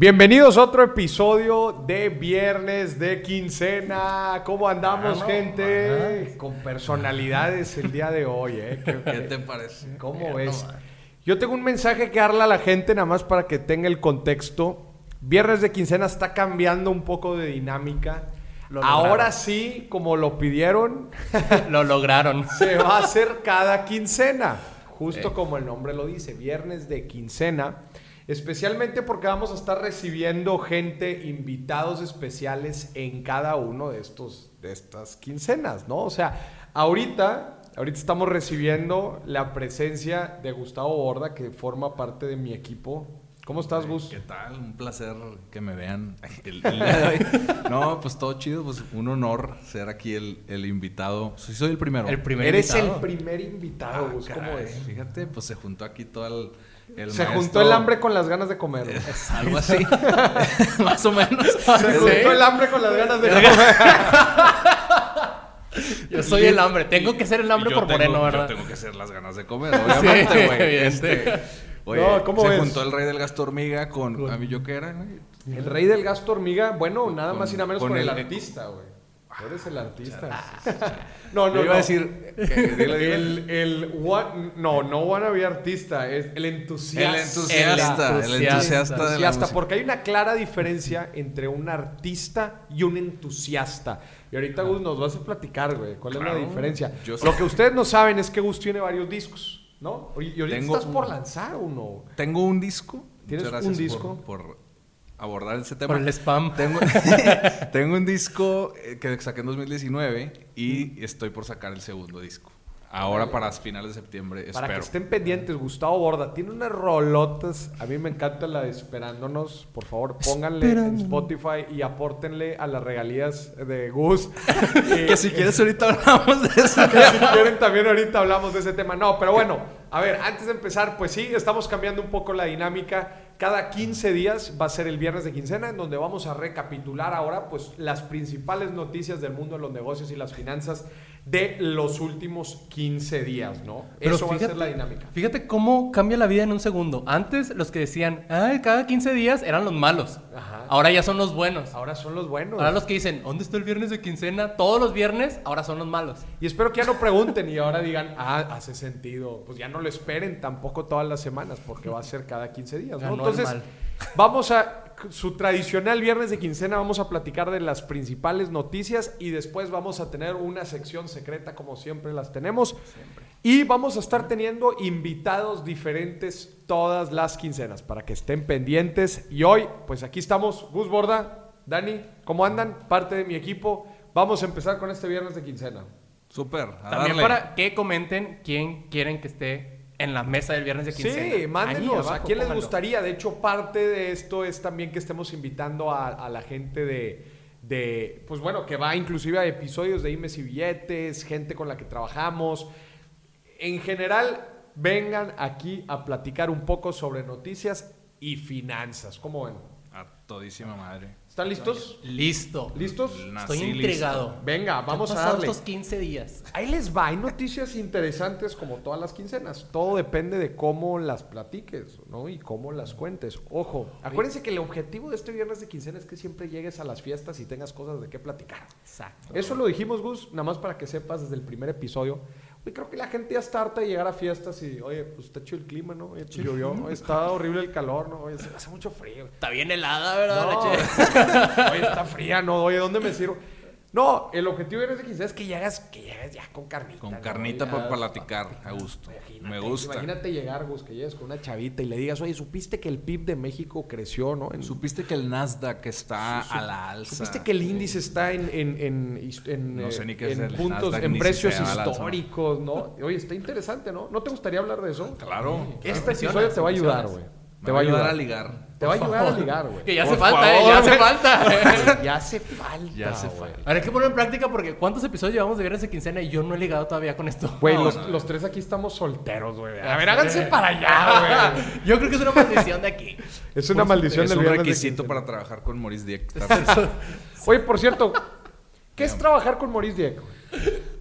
Bienvenidos a otro episodio de Viernes de Quincena. ¿Cómo andamos, gente? ajá. Con personalidades el día de hoy, ¿eh? ¿Qué, ¿Qué te parece? ¿Cómo ves? no, Yo tengo un mensaje que darle a la gente, nada más para que tenga el contexto. Viernes de Quincena está cambiando un poco de dinámica. Lo Ahora sí, como lo pidieron, Lo lograron. se va a hacer cada quincena. Justo Eh. como el nombre lo dice, viernes de quincena. Especialmente porque vamos a estar recibiendo gente, invitados especiales en cada uno de estos de estas quincenas, ¿no? O sea, ahorita, ahorita estamos recibiendo la presencia de Gustavo Borda, que forma parte de mi equipo. ¿Cómo estás, Gus? ¿Qué tal? Un placer que me vean el, el día de hoy. No, pues todo chido, pues un honor ser aquí el, el invitado. Sí, soy el primero. El primer Eres invitado. el primer invitado, Ah, Gus. ¿Cómo caray, es? Fíjate, pues se juntó aquí todo el, el Se maestro. juntó el hambre con las ganas de comer. ¿no? Es algo así. Más o menos. Se juntó el hambre con las ganas de comer. Yo soy el hambre. Tengo que ser el hambre por tengo- moreno, ¿verdad? Yo tengo que ser las ganas de comer, obviamente, güey. Este, oye, No, ¿cómo se ves? juntó el rey del gasto hormiga con... A mí yo qué era, güey? El rey del gasto hormiga, bueno, nada Con- más y nada menos con, con el, el- artista, güey. Eres el artista. no, no, Yo iba no. a decir... que- dile, dile. El, el, wa- no, no wannabe artista, es el entusiasta. El entusiasta, el entusiasta. entusiasta, de la Entusiasta, música. porque hay una clara diferencia entre un artista y un entusiasta. Y ahorita, Gus, nos vas a platicar, güey, cuál es la diferencia. Yo. Lo que ustedes no saben es que Gus tiene varios discos, ¿no? Y ahorita Tengo estás por un- lanzar uno. Tengo un disco. ¿Tienes un gracias disco? Por, por abordar ese tema. Por el spam. Tengo, tengo un disco eh, que saqué en 2019 y estoy por sacar el segundo disco. Ahora para finales de septiembre, Para que estén pendientes, Gustavo Borda tiene unas rolotas. A mí me encanta la de Esperándonos. Por favor, pónganle en Spotify y apórtenle a las regalías de Gus. Y- Que si quieres ahorita hablamos de eso. que si quieren también ahorita hablamos de ese tema. No, pero bueno, a ver, antes de empezar, pues sí, estamos cambiando un poco la dinámica. Cada 15 días va a ser el viernes de quincena en donde vamos a recapitular ahora pues las principales noticias del mundo de los negocios y las finanzas de los últimos 15 días, ¿no? Pero Eso va a ser la dinámica. Fíjate cómo cambia la vida en un segundo. Antes los que decían, ay, cada 15 días eran los malos. Ajá. Ahora ya son los buenos. Ahora son los buenos. Ahora los que dicen, ¿dónde está el viernes de quincena? Todos los viernes, ahora son los malos. Y espero que ya no pregunten y ahora digan, ah, hace sentido. Pues ya no lo esperen tampoco todas las semanas porque va a ser cada 15 días, ¿no? Ganó Entonces, vamos a su tradicional viernes de quincena, vamos a platicar de las principales noticias y después vamos a tener una sección secreta como siempre las tenemos. Y vamos a estar teniendo invitados diferentes todas las quincenas para que estén pendientes. Y hoy, pues aquí estamos, Gus Borda, Dani, ¿cómo andan? Parte de mi equipo. Vamos a empezar con este viernes de quincena. Súper, También darle. para que comenten quién quieren que esté en la mesa del viernes de quincena. Sí, mándenos. ¿A quién les gustaría? De hecho, parte de esto es también que estemos invitando a, a la gente de, de, pues bueno, que va inclusive a episodios de Imes y Billetes, gente con la que trabajamos. En general, vengan aquí a platicar un poco sobre noticias y finanzas. ¿Cómo ven? A todísima madre. ¿Están listos? Listo. ¿Listos? Nací Estoy listo. intrigado. Venga, vamos ¿Qué a pasado darle. estos 15 días. Ahí les va, hay noticias interesantes como todas las quincenas. Todo depende de cómo las platiques, ¿no? Y cómo las cuentes. Ojo, acuérdense que el objetivo de este viernes de quincena es que siempre llegues a las fiestas y tengas cosas de qué platicar. Exacto. Eso lo dijimos, Gus, nada más para que sepas desde el primer episodio. Oye, creo que la gente ya está harta de llegar a fiestas y, oye, pues está chido el clima, ¿no? Oye, pues, llovió, está horrible el calor, ¿no? Oye, se- hace mucho frío. Está bien helada, ¿verdad? No. Oye, está fría, ¿no? Oye, ¿dónde me sirvo? No, el objetivo de quizás es que llegas, que llegues ya con carnita. Con carnita para platicar, a gusto. Me gusta. Imagínate llegar, Gus, que llegues con una chavita y le digas, oye, ¿supiste que el PIB de México creció, no? En- ¿Supiste que el Nasdaq está a la alza? ¿Supiste que el índice está en, en, en, en, No sé ni qué es en el puntos, Nasdaq, en precios históricos, ¿no? Oye, está interesante, ¿no? ¿No te gustaría hablar de eso? Claro. Este Impresionas, episodio te va a ayudar, güey. Te va a ayudar. a ligar. Te va a ayudar a ligar, güey. Que ya hace falta, eh, ya hace güey. falta. Ya hace falta, Ya hace falta. Ahora hay que poner en práctica porque ¿cuántos episodios llevamos de viernes de quincena y yo no he ligado todavía con esto? Güey, No, los, no, los tres aquí estamos solteros, güey. A ver, háganse para allá, güey. Yo creo que es una maldición de aquí. Es una maldición Es del un viernes de requisito para trabajar con Maurice Dieck. Oye, por cierto, ¿qué es trabajar con Maurice Dieck?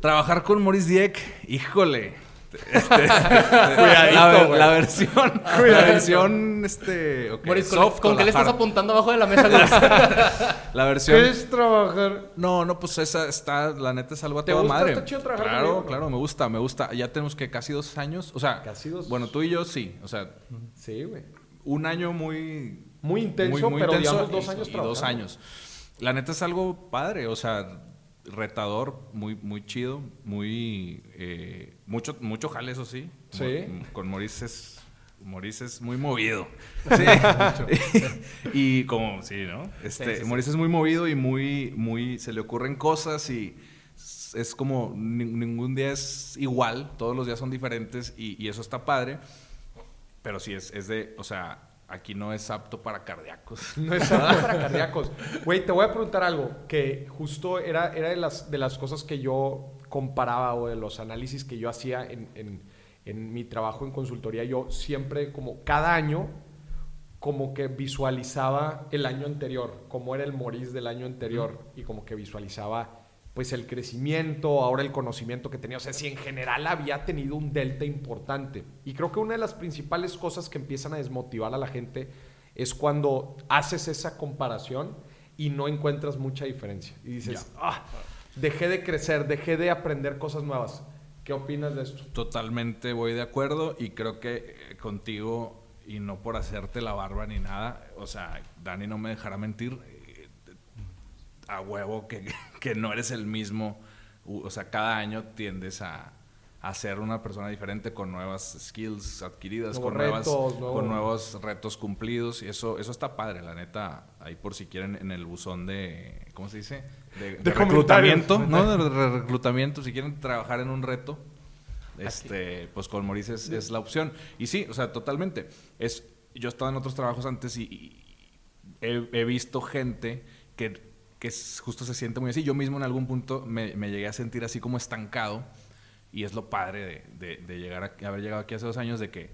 trabajar con Maurice Dieck, híjole. Este, la, la, versión, la versión, este, okay, Boris, ¿con, soft ¿con o qué le estás apuntando abajo de la mesa? La versión, ¿Qué es trabajar? no, no, pues esa está, la neta es algo a ¿Te toda gusta? madre. ¿Está chido trabajar Claro, conmigo? claro, me gusta, me gusta. Ya tenemos que casi dos años, o sea, Casi dos. bueno, tú y yo sí, o sea, Sí, güey. un año muy Muy intenso, muy, muy pero intenso digamos dos años y trabajando. dos años. La neta es algo padre, o sea, retador, muy, muy chido, muy eh, mucho, mucho jale, eso sí. Sí. Mo- Con Maurice es, Maurice es muy movido. Sí. y como, sí, ¿no? Este, sí, sí. Maurice es muy movido y muy, muy, se le ocurren cosas y es como ni- ningún día es igual, todos los días son diferentes y, y eso está padre. Pero sí, es, es de, o sea, aquí no es apto para cardíacos. No es apto para cardíacos. Güey, te voy a preguntar algo que justo era, era de, las, de las cosas que yo comparaba o de los análisis que yo hacía en, en- en mi trabajo en consultoría. Yo siempre, como cada año, como que visualizaba el año anterior, cómo era el Moris del año anterior y como que visualizaba pues el crecimiento, ahora el conocimiento que tenía, o sea, si en general había tenido un delta importante. Y creo que una de las principales cosas que empiezan a desmotivar a la gente es cuando haces esa comparación y no encuentras mucha diferencia. Y dices, ah, dejé de crecer, dejé de aprender cosas nuevas. ¿Qué opinas de esto? Totalmente voy de acuerdo y creo que eh, contigo, y no por hacerte la barba ni nada, o sea, Dani no me dejará mentir, a huevo que, que no eres el mismo, o sea, cada año tiendes a, a ser una persona diferente con nuevas skills adquiridas, con, nuevas, con nuevos retos cumplidos y eso, eso está padre, la neta, ahí por si quieren en el buzón de, ¿cómo se dice? De, de reclutamiento. ¿no? De re- reclutamiento, si quieren trabajar en un reto, este, pues con Maurice es, es la opción. Y sí, o sea, totalmente. Es, yo he estado en otros trabajos antes y, y he, he visto gente que, que es- justo se siente muy así. Yo mismo en algún punto me, llegué a sentir así como estancado. Y es lo padre de llegar a, haber llegado aquí hace dos años, de que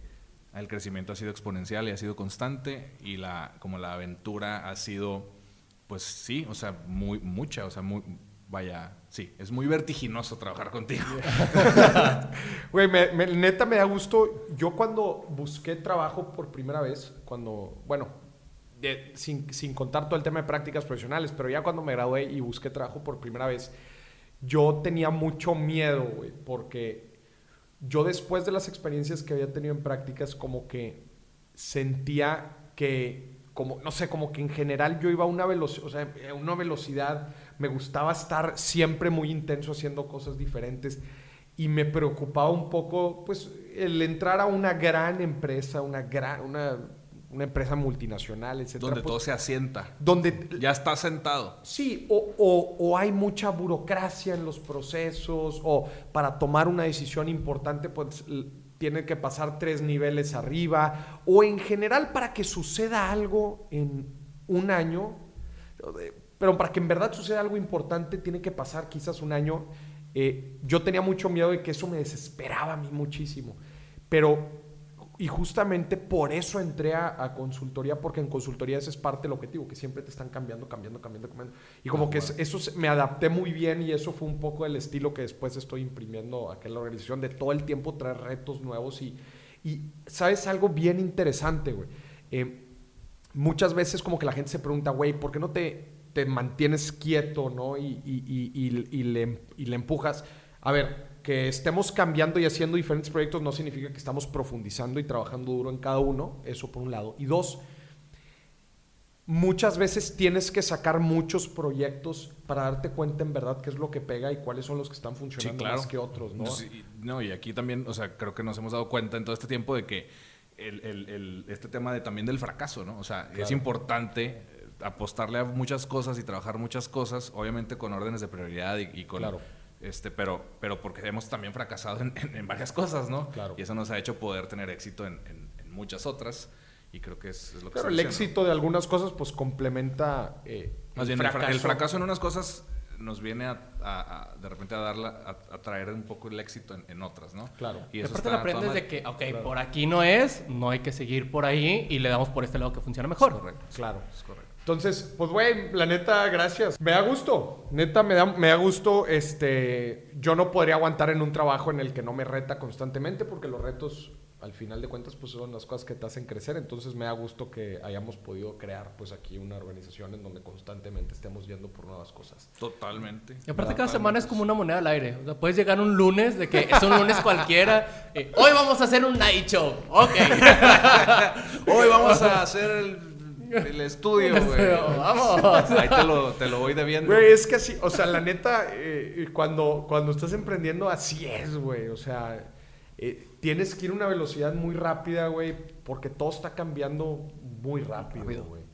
el crecimiento ha sido exponencial y ha sido constante. Y la, como la aventura ha sido, pues sí, o sea, muy, mucha, o sea, muy, vaya, sí, es muy vertiginoso trabajar contigo. Güey, me- me- neta me da gusto. Yo cuando busqué trabajo por primera vez, cuando, bueno, de- sin, sin contar todo el tema de prácticas profesionales, pero ya cuando me gradué y busqué trabajo por primera vez, yo tenía mucho miedo, güey, porque yo después de las experiencias que había tenido en prácticas, como que sentía que, como, no sé, como que en general yo iba a una velocidad, o sea, a una velocidad, me gustaba estar siempre muy intenso haciendo cosas diferentes y me preocupaba un poco, pues, el entrar a una gran empresa, una gran, una, una empresa multinacional, etcétera. donde pues, todo se asienta. donde Ya está sentado. Sí, o, o- o hay mucha burocracia en los procesos, o para tomar una decisión importante, pues tiene que pasar tres niveles arriba, o en general para que suceda algo en un año, eh, pero para que en verdad suceda algo importante tiene que pasar quizás un año. Eh, yo tenía mucho miedo de que eso me desesperaba a mí muchísimo, pero y justamente por eso entré a, a consultoría, porque en consultoría ese es parte del objetivo, que siempre te están cambiando, cambiando, cambiando, cambiando. Y como que es- eso se- me adapté muy bien y eso fue un poco el estilo que después estoy imprimiendo en la organización, de todo el tiempo traer retos nuevos y, y ¿sabes algo bien interesante, güey? Eh, muchas veces como que la gente se pregunta, güey, ¿por qué no te, te mantienes quieto, no? Y, y- y- y- y le, y le empujas. A ver, que estemos cambiando y haciendo diferentes proyectos no significa que estamos profundizando y trabajando duro en cada uno, eso por un lado. Y dos, muchas veces tienes que sacar muchos proyectos para darte cuenta en verdad qué es lo que pega y cuáles son los que están funcionando claro. más que otros, ¿no? Sí, no, y aquí también, o sea, creo que nos hemos dado cuenta en todo este tiempo de que el, el- el- este tema de también del fracaso, ¿no? O sea, es importante eh, apostarle a muchas cosas y trabajar muchas cosas, obviamente con órdenes de prioridad y, y con... Claro. Este, pero, pero porque hemos también fracasado en, en- en varias cosas, ¿no? Claro. Y eso nos ha hecho poder tener éxito en, en- en muchas otras. Y creo que es, es lo que Claro, estoy el diciendo. éxito de algunas cosas pues complementa eh, Más bien, el fracaso. el fracaso en unas cosas nos viene a, a- a, de repente a darla, a, a traer un poco el éxito en, en otras, ¿no? Claro. Y eso aparte lo aprendes de que, ok, Claro. por aquí no es, no hay que seguir por ahí y le damos por este lado que funciona mejor. Correcto. Claro. Es correcto. Entonces, pues, güey, la neta, gracias. Me da gusto. Neta, me da, me da gusto. Este, yo no podría aguantar en un trabajo en el que no me reta constantemente porque los retos, al final de cuentas, pues son las cosas que te hacen crecer. Entonces, me da gusto que hayamos podido crear, pues, aquí una organización en donde constantemente estemos yendo por nuevas cosas. Totalmente. Y aparte cada semana es como una moneda al aire. O sea, puedes llegar un lunes de que es un lunes cualquiera. eh, Hoy vamos a hacer un night show. Ok. Hoy vamos a hacer el, el estudio, güey. Vamos. Ahí te lo, te lo voy debiendo. Güey, es que así, o sea, la neta, eh, cuando, cuando estás emprendiendo, así es, güey. O sea, eh, tienes que ir a una velocidad muy rápida, güey, porque todo está cambiando muy rápido, güey.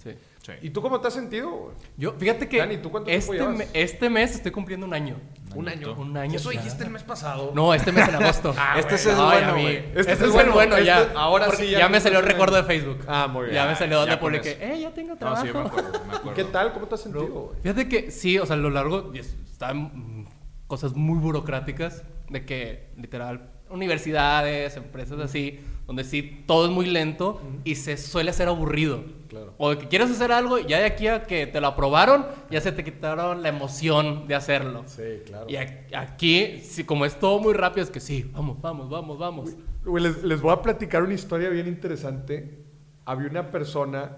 Sí. ¿Y tú cómo te has sentido, güey? Yo, fíjate que Dani, ¿tú cuánto tiempo este, me- este mes estoy cumpliendo un año. Un año. Un año. Eso ya. dijiste el mes pasado. No, este mes en agosto. Ah, Este es el Ay, bueno, güey. Este, Este es es el bueno, bueno, este- ya. ahora sí ya, ya me salió el recuerdo de Facebook. Ah, muy bien. Ya me salió donde ya publiqué, eh, ya tengo No, trabajo. sí, me acuerdo, me ¿Y acuerdo. qué tal? ¿Cómo te has sentido, güey? Fíjate que sí, o sea, a lo largo están cosas muy burocráticas de que literal universidades, empresas así, donde sí todo es muy lento y se suele hacer aburrido. Claro. O de que quieres hacer algo y ya de aquí a que te lo aprobaron, ya se te quitaron la emoción de hacerlo. Sí, claro. Y aquí, sí, como es todo muy rápido, es que sí, vamos, vamos, vamos, vamos. Les, les voy a platicar una historia bien interesante. Había una persona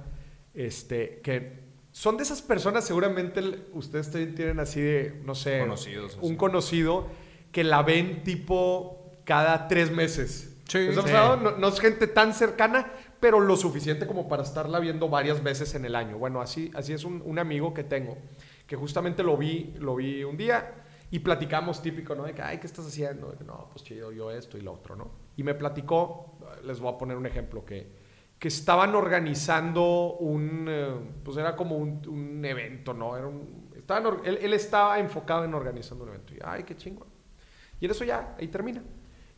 este, que son de esas personas, seguramente el- ustedes también tienen así de, no sé, Conocidos, un conocido que la ven tipo cada tres meses. Sí. ¿Les ha Sí. pasado? No, no es gente tan cercana, pero lo suficiente como para estarla viendo varias veces en el año. Bueno, así, así es un, un amigo que tengo, que justamente lo vi, lo vi un día y platicamos típico, ¿no? De que, ay, ¿qué estás haciendo? De que, no, pues chido, yo esto y lo otro, ¿no? Y me platicó, les voy a poner un ejemplo, que, que estaban organizando un, eh, pues era como un, un evento, ¿no? Era un, estaban, él, él estaba enfocado en organizando un evento. Y, ay, qué chingo. Y en eso ya, ahí termina.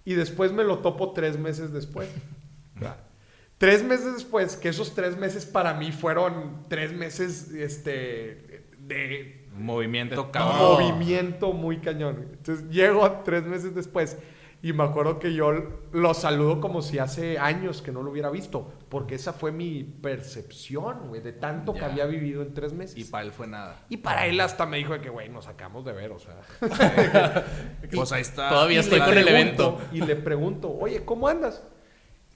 Y después me lo topo tres meses después. ¿verdad? Tres meses después, que esos tres meses para mí fueron tres meses este, de Movimiento De cabrón. todo. movimiento muy cañón. Entonces llego tres meses después y me acuerdo que yo lo saludo como si hace años que no lo hubiera visto, porque esa fue mi percepción, güey, de tanto que había vivido en tres meses. Y para él fue nada. Y para él hasta me dijo de que, güey, nos acabamos de ver, o sea. Pues ahí está. Todavía Y estoy con el evento. Y le pregunto, oye, ¿cómo andas?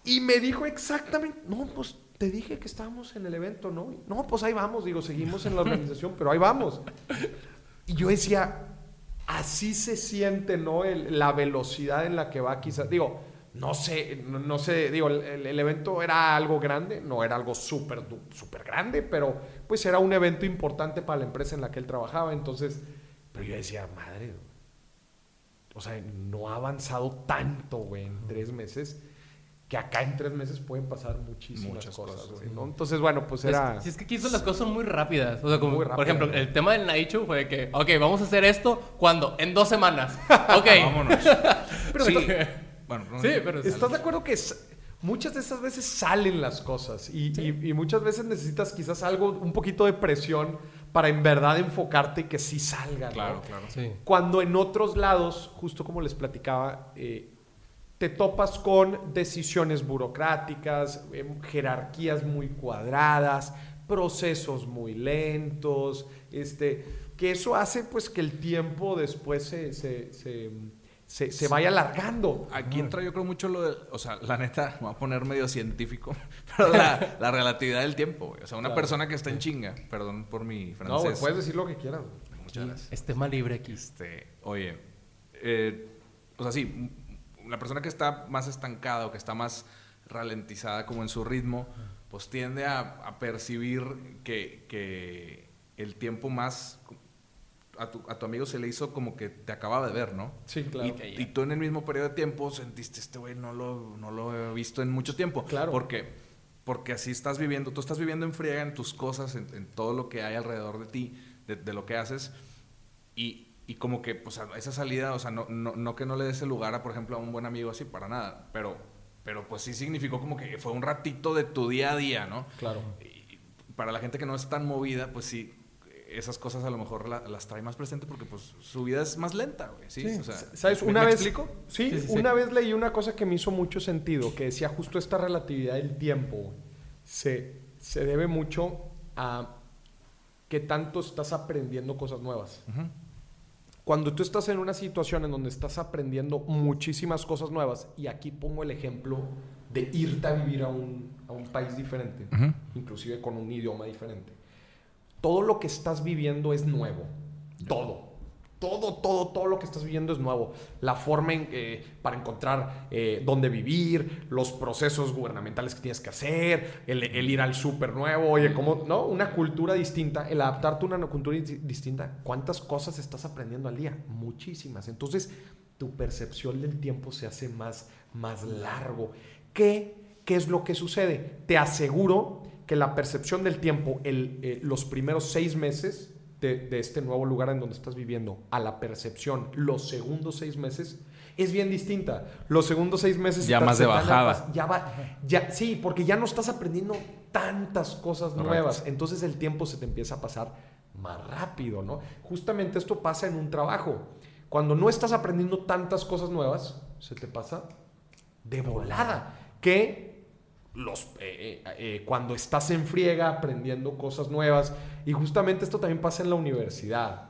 Y me dijo exactamente, no, pues te dije que estábamos en el evento, ¿no? No, pues ahí vamos, digo, seguimos en la organización, pero ahí vamos. Y yo decía, así se siente, ¿no? El- la velocidad en la que va quizás, digo, no sé, no, no sé, digo, el, el- evento era algo grande, no era algo súper, súper grande, pero pues era un evento importante para la empresa en la que él trabajaba, entonces, pero yo decía, madre, o sea, no ha avanzado tanto, güey, en tres meses, que acá en tres meses pueden pasar muchísimas Muchas cosas, cosas, güey, ¿no? Entonces, bueno, pues era... Es- Si es que aquí son las cosas son muy rápidas. O sea, como, Muy por ejemplo, ¿no? el tema del night show fue que, ok, vamos a hacer esto, ¿cuándo? En dos semanas. Ok. Vámonos. Pero sí. está- Bueno, no, Sí, no. pero... ¿Estás de acuerdo que muchas de esas veces salen las cosas y, y- y muchas veces necesitas quizás algo, un poquito de presión para en verdad enfocarte y que sí salga, ¿no? Claro, claro. Sí. Cuando en otros lados, justo como les platicaba, eh, te topas con decisiones burocráticas, em, jerarquías muy cuadradas, procesos muy lentos, este, que eso hace pues que el tiempo después se, se, se- se- se vaya alargando. Aquí entra yo creo mucho lo de, o sea, la neta, me voy a poner medio científico, pero la, la relatividad del tiempo, güey. O sea, una Claro. persona que está en chinga, perdón por mi No, francés. güey, puedes decir lo que quieras. Muchas gracias. Es tema libre aquí. Este, oye, eh, o sea, sí, la persona que está más estancada o que está más ralentizada como en su ritmo, pues tiende a, a percibir que, que el tiempo más... A tu, a tu amigo se le hizo como que te acababa de ver, ¿no? Sí, claro. Y, y tú en el mismo periodo de tiempo sentiste, este güey no lo, no lo he visto en mucho tiempo. Claro. Porque, porque así estás viviendo, tú estás viviendo en friega en tus cosas, en, en todo lo que hay alrededor de ti, de, de lo que haces. Y, y como que, pues, a esa salida, o sea, no, no, no que no le des el lugar a, por ejemplo, a un buen amigo así, para nada. Pero, pero pues sí significó como que fue un ratito de tu día a día, ¿no? Claro. Y para la gente que no es tan movida, pues sí, esas cosas a lo mejor la- las trae más presente porque pues su vida es más lenta, güey. ¿sí? O sea, ¿Sabes? ¿me- Una me vez, explico? Sí, Sí, sí, sí. una vez leí una cosa que me hizo mucho sentido, que decía justo esta relatividad del tiempo güey, se, se debe mucho a qué tanto estás aprendiendo cosas nuevas. Cuando tú estás en una situación en donde estás aprendiendo muchísimas cosas nuevas, y aquí pongo el ejemplo de irte a vivir a un, a un país diferente, inclusive con un idioma diferente, todo lo que estás viviendo es nuevo. Todo. Todo, todo, todo lo que estás viviendo es nuevo. La forma en, eh, para encontrar eh, dónde vivir, los procesos gubernamentales que tienes que hacer, el, ir al súper nuevo, oye, ¿cómo? ¿No? Una cultura distinta, el adaptarte a una cultura dis- distinta. ¿Cuántas cosas estás aprendiendo al día? Muchísimas. Entonces, tu percepción del tiempo se hace más, más largo. ¿Qué, ¿Qué es lo que sucede? Te aseguro que la percepción del tiempo, el, eh, los primeros seis meses de, de este nuevo lugar en donde estás viviendo, a la percepción, los segundos seis meses, es bien distinta. Los segundos seis meses... Ya más de bajada. Ya va, ya, sí, porque ya no estás aprendiendo tantas cosas Correcto. nuevas. Entonces el tiempo se te empieza a pasar más rápido, ¿no? Justamente esto pasa en un trabajo. Cuando no estás aprendiendo tantas cosas nuevas, se te pasa de volada. Que los, eh, eh, eh, cuando estás en friega aprendiendo cosas nuevas, y justamente esto también pasa en la universidad.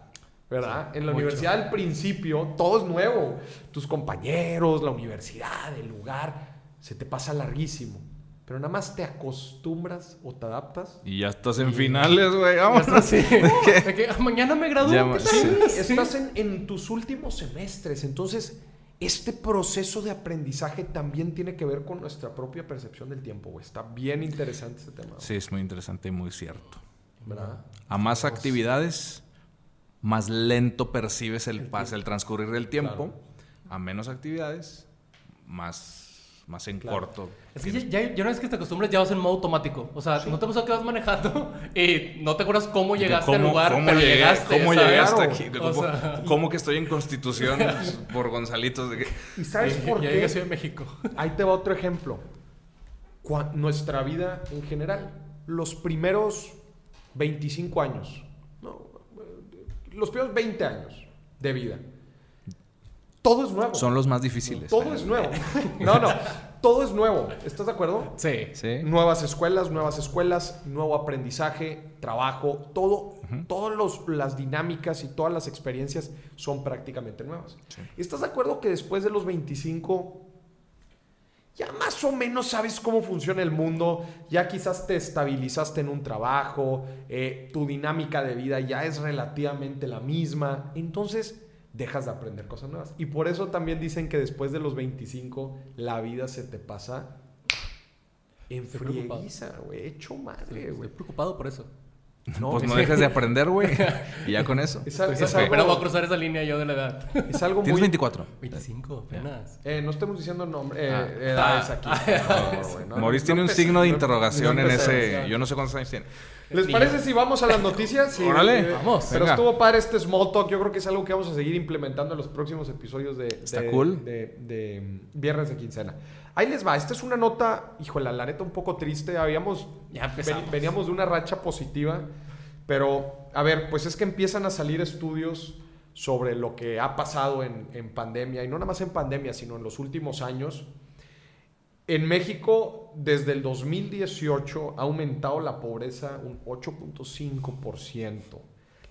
¿Verdad? en la mucho. universidad al principio todo es nuevo. Tus compañeros, la universidad, el lugar, se te pasa larguísimo. Pero nada más te acostumbras o te adaptas. Y ya estás en finales, güey. Que, "Ah, mañana me gradúo. Ya ¿qué ma- tal?" Sí, Sí. estás en, en tus últimos semestres. Entonces, este proceso de aprendizaje también tiene que ver con nuestra propia percepción del tiempo, güey. Está bien interesante ese tema. Sí, es muy interesante y muy cierto. ¿Verdad? A más actividades, más lento percibes el pase, el transcurrir del tiempo. Claro. A menos actividades, más, más en Claro. corto. Es que ya, ya, una vez que te acostumbras, ya vas en modo automático. O sea, no te pasó que vas manejando y no te acuerdas cómo llegaste al lugar, cómo pero llegué- llegaste. ¿Cómo ¿sabes? llegaste aquí? O ¿Cómo, sea- cómo que estoy en Constitución por Gonzalitos? De que- ¿Y sabes por ya llegué a qué? Ciudad de México. Ahí te va otro ejemplo. Nuestra vida en general, los primeros 25 años, no, los primeros 20 años de vida, todo es nuevo. Son los más difíciles. Todo es nuevo. No, no, todo es nuevo. ¿Estás de acuerdo? Sí. Sí. Nuevas escuelas, nuevas escuelas, nuevo aprendizaje, trabajo, todo, todas los- las dinámicas y todas las experiencias son prácticamente nuevas. Sí. ¿Estás de acuerdo que después de los 25 ya más o menos sabes cómo funciona el mundo, ya quizás te estabilizaste en un trabajo, eh, tu dinámica de vida ya es relativamente la misma, entonces dejas de aprender cosas nuevas. Y por eso también dicen que después de los 25 la vida se te pasa en Estoy frieguiza, güey, hecho madre, Estoy güey. preocupado por eso. No, pues no es- dejes de aprender, güey. Y ya con eso. Es, es Pero voy a cruzar esa línea yo de la edad. es algo Tienes muy... 24. 25 apenas. Eh, no estemos diciendo nombre, eh, Ah. edades Ah. aquí. no, no tiene un signo de interrogación no en ese. ya. Yo no sé cuántos años tiene. ¿Les parece si vamos a las noticias? Sí, Órale. eh, Vamos. Pero Venga. estuvo padre este small talk. Yo creo que es algo que vamos a seguir implementando en los próximos episodios de, Está de- cool. de- de, Viernes de Quincena. Ahí les va. Esta es una nota, híjole, la neta un poco triste. Habíamos, Ya empezamos. veníamos de una racha positiva. Pero, a ver, pues es que empiezan a salir estudios sobre lo que ha pasado en, en pandemia. Y no nada más en pandemia, sino en los últimos años. En México, desde el 2018, ha aumentado la pobreza un 8.5%.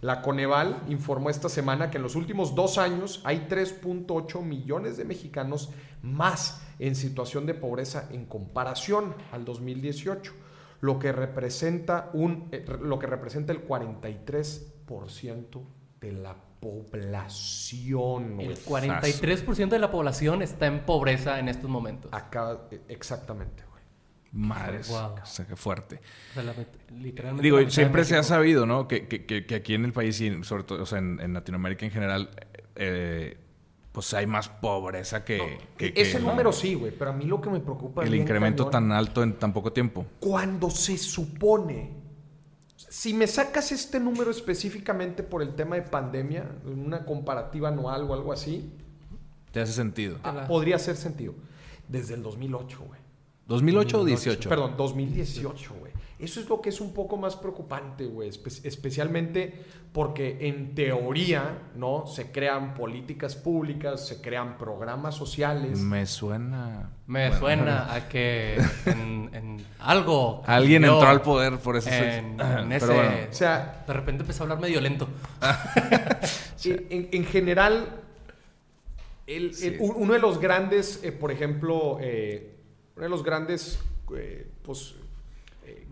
La Coneval informó esta semana que en los últimos dos años hay 3.8 millones de mexicanos más en situación de pobreza en comparación al 2018, lo que representa, un, eh, lo que representa el 43% de la población. El 43% de la población está en pobreza en estos momentos. Acá, eh, exactamente, güey. Madres. Wow. O sea, qué fuerte. O sea, la met- literalmente Digo, la siempre se ha sabido, ¿no? Que, que- que- que aquí en el país y sobre todo, o sea, en, en Latinoamérica en general, eh, pues hay más pobreza que... que- Ese número sí, güey, pero a mí lo que me preocupa El bien incremento cañón, tan alto en tan poco tiempo. Cuando se supone... Si me sacas este número específicamente por el tema de pandemia, en una comparativa anual o algo así, Te hace sentido. ah, podría hacer sentido. Desde el 2008, güey. ¿2008 o 18? Perdón, 2018, güey. Eso es lo que es un poco más preocupante, güey. espe- especialmente porque en teoría, ¿no? Se crean políticas públicas, se crean programas sociales. Me suena. Me bueno, suena a que en, en algo. Alguien cambió entró al poder por eso. En, en ese. Pero bueno. O sea, de repente empezó a hablar medio lento. en, en- en general, el- Sí. el- un- uno de los grandes, eh, por ejemplo, eh, uno de los grandes eh, pues,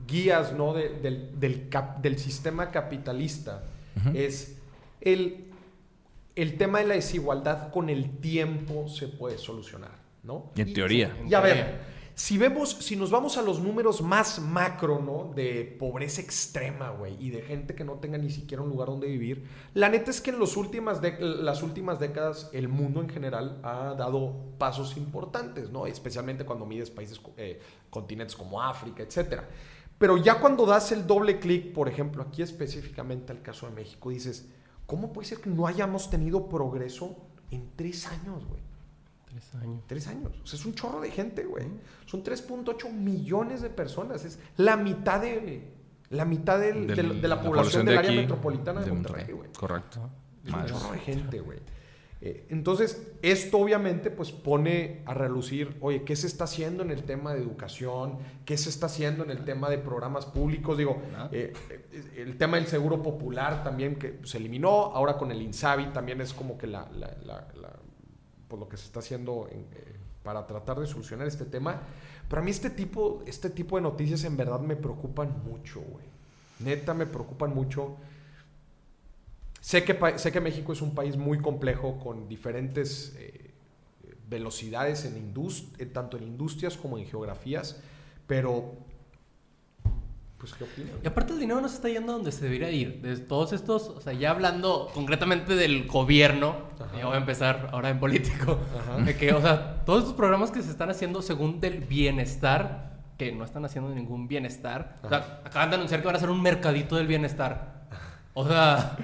guías ¿no? de- del, del cap- del sistema capitalista es el, el tema de la desigualdad con el tiempo se puede solucionar, ¿no? Y en teoría. Y a ver, si vemos, si nos vamos a los números más macro, ¿no? De pobreza extrema, güey, y de gente que no tenga ni siquiera un lugar donde vivir, la neta es que en los últimas las últimas décadas el mundo en general ha dado pasos importantes, ¿no? Especialmente cuando mides países, eh, continentes como África, etcétera. Pero ya cuando das el doble clic, por ejemplo, aquí específicamente al caso de México, dices, ¿cómo puede ser que no hayamos tenido progreso en tres años, güey? Tres años. Tres años. O sea, es un chorro de gente, güey. Son 3.8 millones de personas. Es la mitad de, la mitad del- Del- del- de, la población de del área aquí, metropolitana de, Monterrey, güey. Correcto. Es un chorro de gente, güey. Eh, entonces, esto obviamente pues pone a relucir, oye, ¿qué se está haciendo en el tema de educación? ¿Qué se está haciendo en el tema de programas públicos? Digo, eh, eh, el tema del seguro popular también que se eliminó, ahora con el INSABI también es como que la, la- la- la- pues lo que se está haciendo en, eh, para tratar de solucionar este tema. Pero a mí este tipo, este tipo de noticias en verdad me preocupan mucho, güey. Neta me preocupan mucho. Sé que, sé que México es un país muy complejo con diferentes eh, velocidades en indust- eh, tanto en industrias como en geografías, pero pues qué opinas? Y aparte el dinero no se está yendo a donde se debería ir. De todos estos, o sea, ya hablando concretamente del gobierno, Ajá. ya voy a empezar ahora en político, Ajá. de que, o sea, todos estos programas que se están haciendo según del bienestar, que no están haciendo ningún bienestar, o sea, acaban de anunciar que van a hacer un mercadito del bienestar. O sea,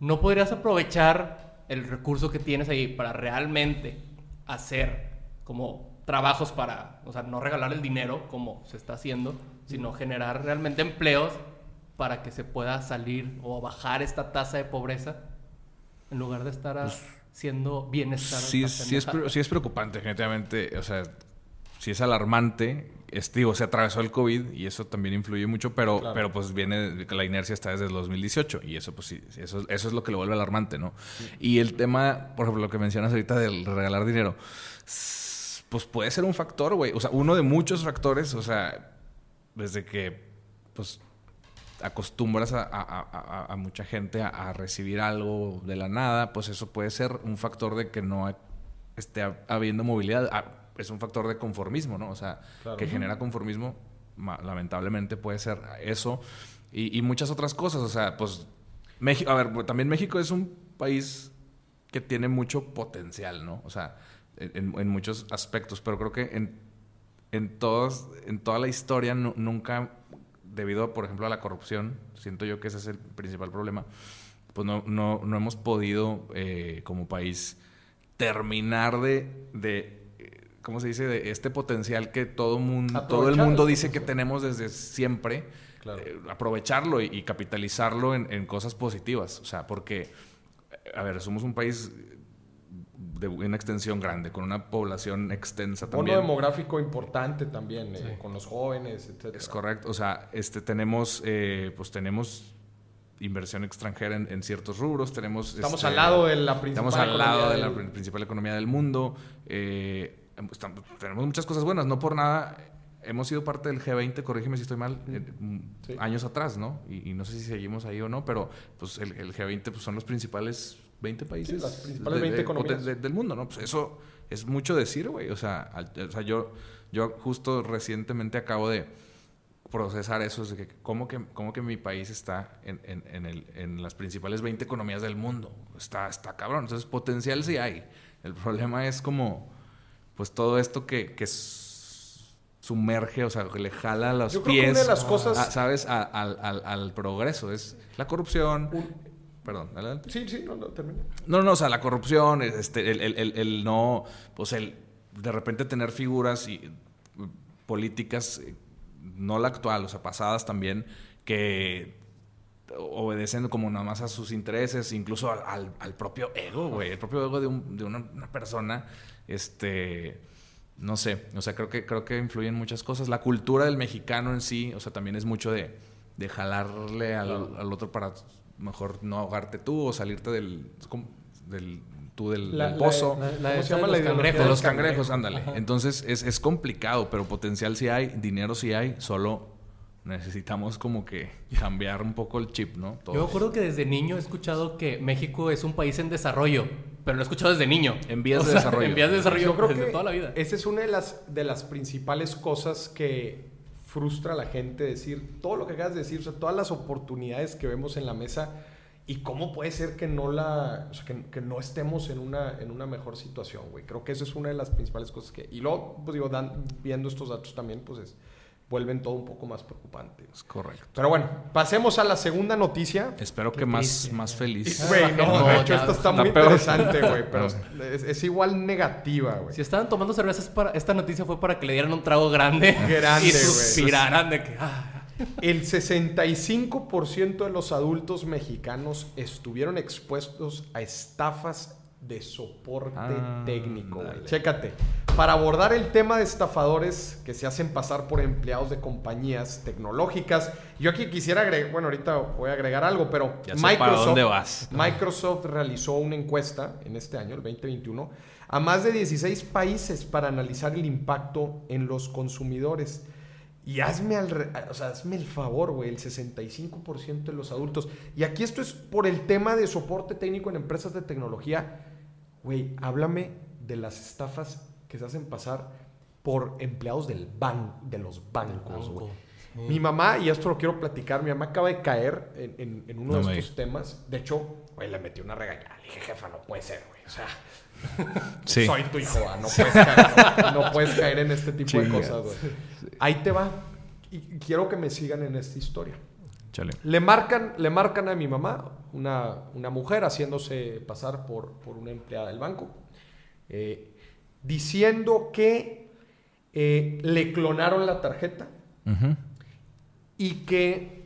no podrías aprovechar el recurso que tienes ahí para realmente hacer como trabajos para, o sea, no regalar el dinero como se está haciendo, sino generar realmente empleos para que se pueda salir o bajar esta tasa de pobreza en lugar de estar a- siendo bienestar. Sí, sí, es, sí es preocupante, definitivamente. O sea, sí es alarmante. Es, digo, se atravesó el COVID y eso también influye mucho, pero, Claro. pero pues viene, la inercia está desde el 2018 y eso pues sí, eso, eso es lo que lo vuelve alarmante, ¿no? Y el tema, por ejemplo, lo que mencionas ahorita del regalar dinero, pues puede ser un factor, güey. O sea, uno de muchos factores, o sea, desde que, pues, acostumbras a, a- a- a- a mucha gente a, recibir algo de la nada, pues eso puede ser un factor de que no esté hab- habiendo movilidad. Es un factor de conformismo, ¿no? O sea, Claro. que genera conformismo, lamentablemente puede ser eso y, y muchas otras cosas. O sea, pues, México, a ver, también México es un país que tiene mucho potencial, ¿no? O sea, en, en muchos aspectos, pero creo que en, en, todos, en toda la historia nu- nunca, debido, por ejemplo, a la corrupción, siento yo que ese es el principal problema, pues no, no, no hemos podido eh, como país terminar de, de, ¿cómo se dice? De este potencial que todo, mundo, todo el mundo dice que tenemos desde siempre, Claro. eh, aprovecharlo y, y capitalizarlo en, en cosas positivas. O sea, porque, a ver, somos un país de una extensión grande, con una población extensa también. demográfico importante también, eh, Sí. con los jóvenes, etc. Es correcto. O sea, este, tenemos, eh, pues tenemos inversión extranjera en, en ciertos rubros. Tenemos, Estamos este, al lado de la principal Estamos al lado de la del- principal economía del mundo. eh, estamos- tenemos muchas cosas buenas. No por nada hemos sido parte del G20, corrígeme si estoy mal, en- mm, Sí. años atrás, ¿no? Y, y no sé si seguimos ahí o no, pero pues el, el G20 pues, son los principales 20 países las principales de- 20 de- economías. de- del mundo, ¿no? Pues eso es mucho decir, güey. O sea, al- o sea, yo, yo justo recientemente acabo de procesar eso, es de que cómo que, cómo que mi país está en, en- en el- en las principales 20 economías del mundo. Está, está cabrón. Entonces, potencial sí hay. El problema es como, pues todo esto que, que sumerge, o sea, que le jala los Yo creo que pies, una de las cosas- a- ¿sabes? A- al, al- al progreso. Es la corrupción. Un- Perdón, adelante. Sí, sí, no, no, termina. No, no, o sea, la corrupción, este, el, el- el- el no, pues el de repente tener figuras y, políticas eh, no la actual, o sea, pasadas también, que obedecen como nada más a sus intereses, incluso al, al- al propio ego, güey, el propio ego de, un- de una, una persona, este, no sé, o sea, creo que, creo que influyen muchas cosas. La cultura del mexicano en sí, o sea, también es mucho de, de jalarle al, al otro para mejor no ahogarte tú o salirte del, tú del, La- del la- pozo. La- la ¿Cómo esa se llama de la los cangrejos, ándale. Entonces es, es complicado, pero potencial sí hay, dinero sí hay, solo necesitamos como que cambiar un poco el chip, ¿no? Yo me Todos. acuerdo que desde niño he escuchado que México es un país en desarrollo, pero lo he escuchado desde niño. En vías O de sea, desarrollo. En vías de desarrollo Yo creo desde que toda la vida. esa es una de las, de las principales cosas que frustra a la gente decir, todo lo que acabas de decir, o sea, todas las oportunidades que vemos en la mesa y cómo puede ser que no la, o sea, que, que no estemos en una, en una mejor situación, güey. Creo que esa es una de las principales cosas que, y luego, pues digo, dan- viendo estos datos también, pues es, vuelven todo un poco más preocupante. Es correcto. Pero bueno, pasemos a la segunda noticia. Espero Qué que más, más feliz. Güey, no, No, de hecho, ya, esta está está muy peor. interesante, güey, pero Ah. es, es igual negativa, güey. Si estaban tomando cervezas para esta noticia fue para que le dieran un trago grande, Grande, y güey. suspiraran de que ah, El 65% de los adultos mexicanos estuvieron expuestos a estafas de soporte Ah, técnico. güey. Chécate. Para abordar el tema de estafadores que se hacen pasar por empleados de compañías tecnológicas, yo aquí quisiera agregar, bueno, ahorita voy a agregar algo, pero Ya para dónde vas. Microsoft realizó una encuesta en este año, el 2021, a más de 16 países para analizar el impacto en los consumidores. Y hazme, al o sea, hazme el favor, güey, el 65% de los adultos. Y aquí esto es por el tema de soporte técnico en empresas de tecnología. Güey, háblame de las estafas que se hacen pasar por empleados del ban de los bancos, güey. banco. Mi mamá, y esto lo quiero platicar, mi mamá acaba de caer en, en- en uno No de estos temas. De hecho, güey, le metí una regañada. Le dije, jefa, no puede ser, güey. O sea, Sí. soy tu hijo, no puedes caer, no, no puedes caer en este tipo de cosas, güey. Ahí te va. Y quiero que me sigan en esta historia. Chale. Le marcan, le marcan a mi mamá, una, una mujer haciéndose pasar por, por una empleada del banco, eh, diciendo que eh, le clonaron la tarjeta y que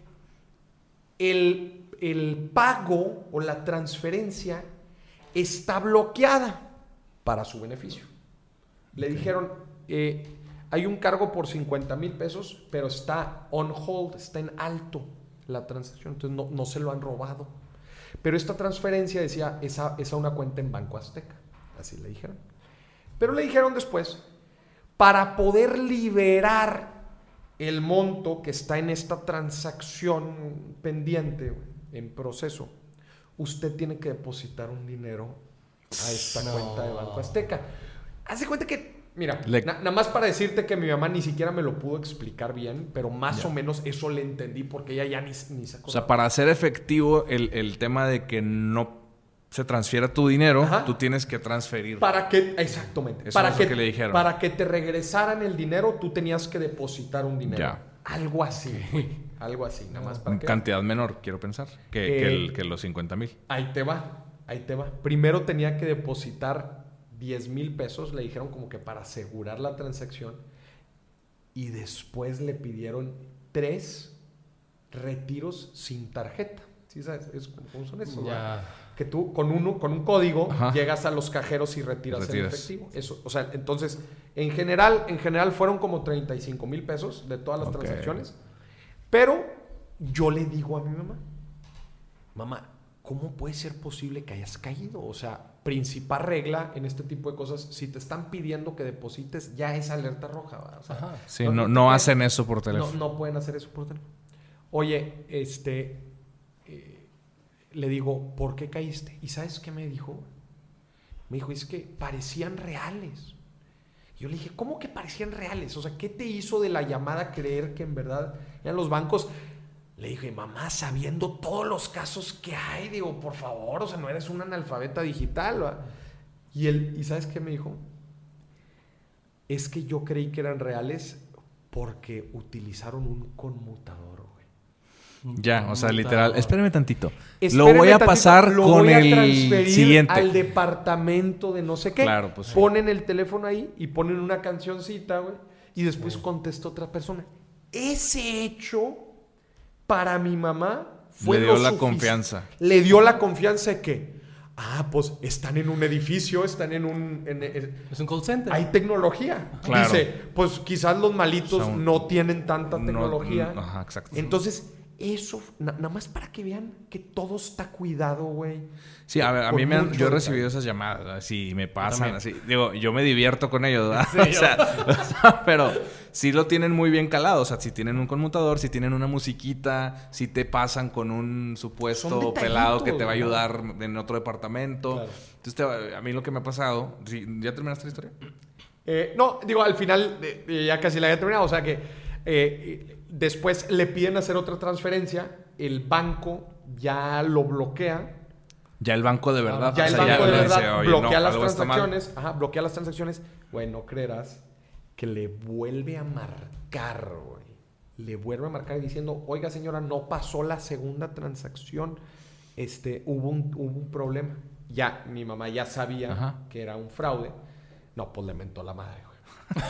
el, el pago o la transferencia está bloqueada para su beneficio. Le dijeron, eh, hay un cargo por 50 mil pesos, pero está on hold, está en alto la transacción, entonces no, no se lo han robado. Pero esta transferencia decía, es a, es a una cuenta en Banco Azteca, así le dijeron. Pero le dijeron después, para poder liberar el monto que está en esta transacción pendiente, en proceso, usted tiene que depositar un dinero a esta No. cuenta de Banco Azteca. Haz de cuenta que, mira, Le- na- nada más para decirte que mi mamá ni siquiera me lo pudo explicar bien, pero más Ya. o menos eso le entendí porque ella ya ni, ni se O sea, para hacer efectivo el, el tema de que no se transfiera tu dinero, Ajá. tú tienes que transferir. Para que, exactamente, Eso para es lo que, le dijeron. para que te regresaran el dinero, tú tenías que depositar un dinero. Ya. Algo así. Algo así, nada más para que... Cantidad menor, quiero pensar, que, Eh, que el- que los 50 mil. Ahí te va, ahí te va. Primero tenía que depositar 10 mil pesos, le dijeron como que para asegurar la transacción. Y después le pidieron tres retiros sin tarjeta. ¿Sí sabes? Es, ¿Cómo son esos? Que tú con, uno, con un código Ajá. llegas a los cajeros y retiras, el Retiras. efectivo. Eso, o sea, entonces, en general, en general fueron como 35 mil pesos de todas las transacciones. Pero yo le digo a mi mamá, mamá, ¿cómo puede ser posible que hayas caído? O sea, principal regla en este tipo de cosas, si te están pidiendo que deposites, ya es alerta roja. ¿va? O sea, Ajá. Sí, no- hacen eso por no, teléfono. no pueden hacer eso por teléfono. Oye, este, eh, le digo, ¿por qué caíste? ¿Y sabes qué me dijo? Me dijo, es que parecían reales. Yo le dije, ¿cómo que parecían reales? O sea, ¿qué te hizo de la llamada creer que en verdad eran los bancos? Le dije, mamá, sabiendo todos los casos que hay, digo, por favor, o sea, no eres un analfabeta digital. ¿va?". Y él, ¿y sabes qué me dijo? Es que yo creí que eran reales porque utilizaron un conmutador, güey. Ya, o sea, literal. Espérame tantito. lo voy a tantito, pasar lo con voy a el transferir siguiente. Al departamento de no sé qué. Claro, pues sí. Ponen el teléfono ahí y ponen una cancioncita, güey. Y después contesta otra persona. ese hecho, para mi mamá, fue Le dio lo la confianza. Le dio la confianza de que, ah, pues están en un edificio, están en un... en- en- Es un call center. hay tecnología. Claro. Dice, pues quizás los malitos O sea, un- no tienen tanta no- tecnología. mm, ajá, exacto. Entonces, eso, na- nada más para que vean que todo está cuidado, güey. Sí, a ver, a mí me han, yo he recibido esas llamadas, así me pasan, así. Digo, yo me divierto con ellos, ¿verdad? o, sea, o sea, pero sí lo tienen muy bien calado. O sea, si tienen un conmutador, si tienen una musiquita, si te pasan con un supuesto pelado que te va a ¿verdad? ayudar en otro departamento. Claro. Entonces, te- a mí lo que me ha pasado... sí, ¿Ya terminaste la historia? Eh, no, digo, al final eh, ya casi la había terminado. O sea que eh, eh, después le piden hacer otra transferencia, el banco ya lo bloquea. Ya el banco de verdad. ya o el sea, banco de verdad dice, "Oye, bloquea no, las algo está mal". transacciones. Ajá, bloquea las transacciones. Güey, no creerás que le vuelve a marcar, güey. Le vuelve a marcar diciendo, oiga señora, no pasó la segunda transacción. Este, hubo un, hubo un problema. Ya, mi mamá ya sabía Ajá. que era un fraude. No, pues le mentó la madre, güey.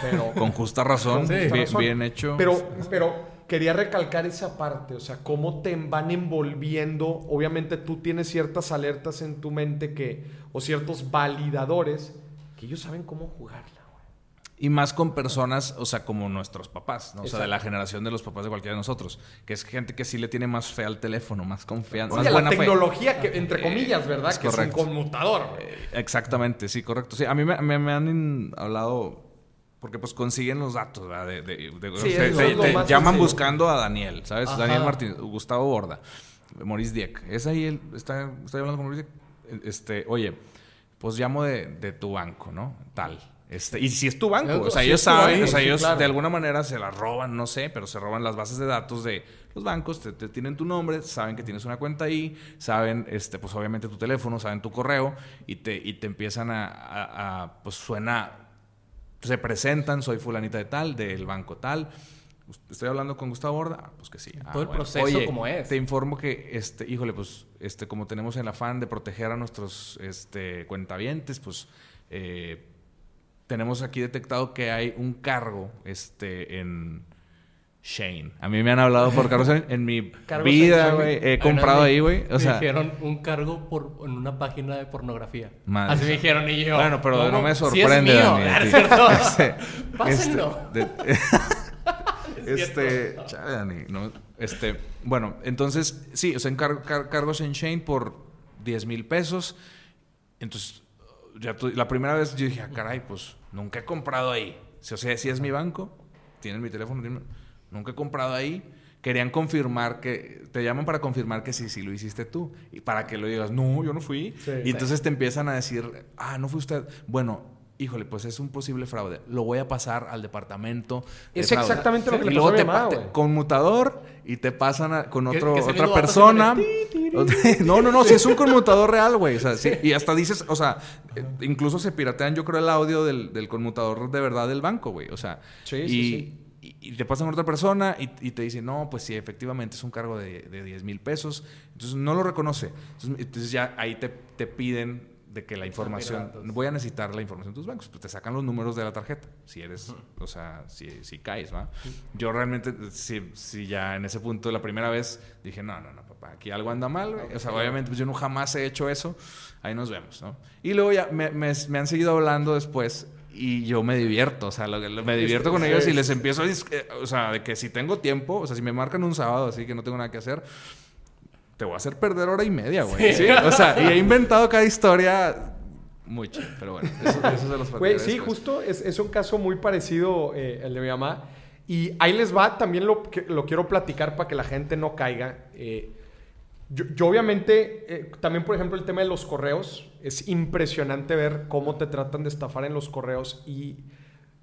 Pero, Con justa razón, bien, razón. bien hecho. Pero, pero quería recalcar esa parte, o sea, cómo te van envolviendo. Obviamente tú tienes ciertas alertas en tu mente que, o ciertos validadores que ellos saben cómo jugarla. Y más con personas, o sea, como nuestros papás, ¿no? O sea, de la generación de los papás de cualquiera de nosotros. Que es gente que sí le tiene más fe al teléfono, más confianza, Oye, más la buena fe. tecnología, que, entre Eh, comillas, ¿verdad? es que correcto. es un conmutador. Eh, Exactamente, sí, correcto. Sí, a mí me, me- me han hablado, porque pues consiguen los datos, ¿verdad? De, de- de- Sí, te- llaman sencillo. buscando a Daniel, ¿sabes? Ajá. Daniel Martín, Gustavo Borda, Maurice Dieck. Es ahí, el, está, estoy hablando con Maurice Dieck. Este, oye, pues llamo de, de tu banco, ¿no? Tal. Este, y si es tu banco, o sea, Si ellos saben, banco, o sea, sí, ellos claro. de alguna manera se la roban, no sé, pero se roban las bases de datos de los bancos, te, te tienen tu nombre, saben que tienes una cuenta ahí, saben, este, pues obviamente tu teléfono, saben tu correo y te, y te empiezan a, a- a, pues suena, se presentan, soy fulanita de tal, del banco tal. Estoy hablando con Gustavo Borda, Ah, pues que sí. Ah, Todo el proceso Oye, como es. Te informo que, este, híjole, pues, este, como tenemos el afán de proteger a nuestros, este, cuentavientes, pues, eh, tenemos aquí detectado que hay un cargo, este, en Shane. A mí me han hablado por cargos en, en mi vida, güey. He comprado ahí, güey. O me sea, dijeron un cargo por, en una página de pornografía. Madre. Así me dijeron y yo. bueno, pero no, me sorprende, mío. Dani, a ¿Es ti. cierto? Este, Pásenlo. este, este, chale, Dani, no, este, bueno, entonces, sí, o sea, car- cargos en Shane por 10 mil pesos. Entonces, ya tu- la primera vez yo dije, ah, caray, pues nunca he comprado ahí. O sea, si es mi banco, tienen mi teléfono, tienen- nunca he comprado ahí. Querían confirmar que, te llaman para confirmar que sí, sí lo hiciste tú. Y para que lo digas, no, yo no fui. Sí. y entonces te empiezan a decir, ah, no fue usted. Bueno, híjole, pues es un posible fraude. Lo voy a pasar al departamento. de Es fraude". exactamente lo que Y le luego pasó a te mi mamá, pa- te- güey. conmutador y te pasan a- con otro, que otra persona. no, no, no, sí es un conmutador real, güey. O sea, sí, y hasta dices, o sea, eh, incluso se piratean, yo creo, el audio del, del conmutador de verdad del banco, güey. O sea, Sí, y, sí, sí. Y- y te pasan con otra persona y, y te dicen, no, pues sí, efectivamente es un cargo de, de 10 mil pesos. Entonces no lo reconoce. Entonces, entonces ya ahí te, te piden de que la información, voy a necesitar la información de tus bancos, pues te sacan los números de la tarjeta, si eres, o sea, si, si caes, ¿va? Yo realmente, si, si ya en ese punto, la primera vez, dije, no, no, no, papá, aquí algo anda mal, güey. O sea, obviamente, pues yo no jamás he hecho eso, ahí nos vemos, ¿no? Y luego ya me, me- me han seguido hablando después y yo me divierto, o sea, lo- lo- me divierto con sí, ellos y sí. les empiezo a, eh, o sea, de que si tengo tiempo, o sea, si me marcan un sábado así que no tengo nada que hacer, te voy a hacer perder hora y media, güey. ¿sí? O sea, y he inventado cada historia muy chido, pero bueno, eso, eso se los Güey, sí, después. justo es, es un caso muy parecido eh, el de mi mamá. Y ahí les va, también lo, lo quiero platicar para que la gente no caiga. Eh, yo, yo obviamente, eh, también por ejemplo el tema de los correos, es impresionante ver cómo te tratan de estafar en los correos. Y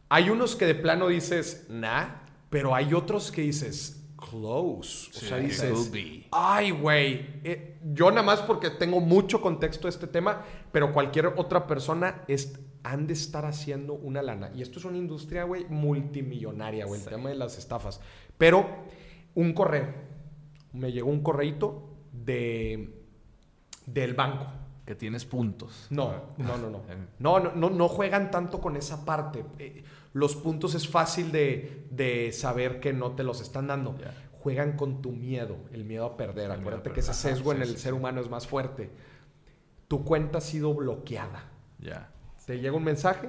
hay unos que de plano dices, nah, pero hay otros que dices, close. O sea, Sí, dices. Ay, güey. eh, yo nada más porque tengo mucho contexto de este tema, pero cualquier otra persona es, han de estar haciendo una lana. Y esto es una industria, güey, multimillonaria, güey, el tema de las estafas. Pero un correo. Me llegó un correíto de, del banco. Que tienes puntos. No, no, no, no. Eh. No, no, no, no juegan tanto con esa parte. Eh, los puntos es fácil de, de saber que no te los están dando. Juegan con tu miedo, el miedo a perder. El miedo a Acuérdate que ese. Ajá, sesgo en el sí, ser sí. humano es más fuerte. Tu cuenta ha sido bloqueada. Ya. Te llega un mensaje.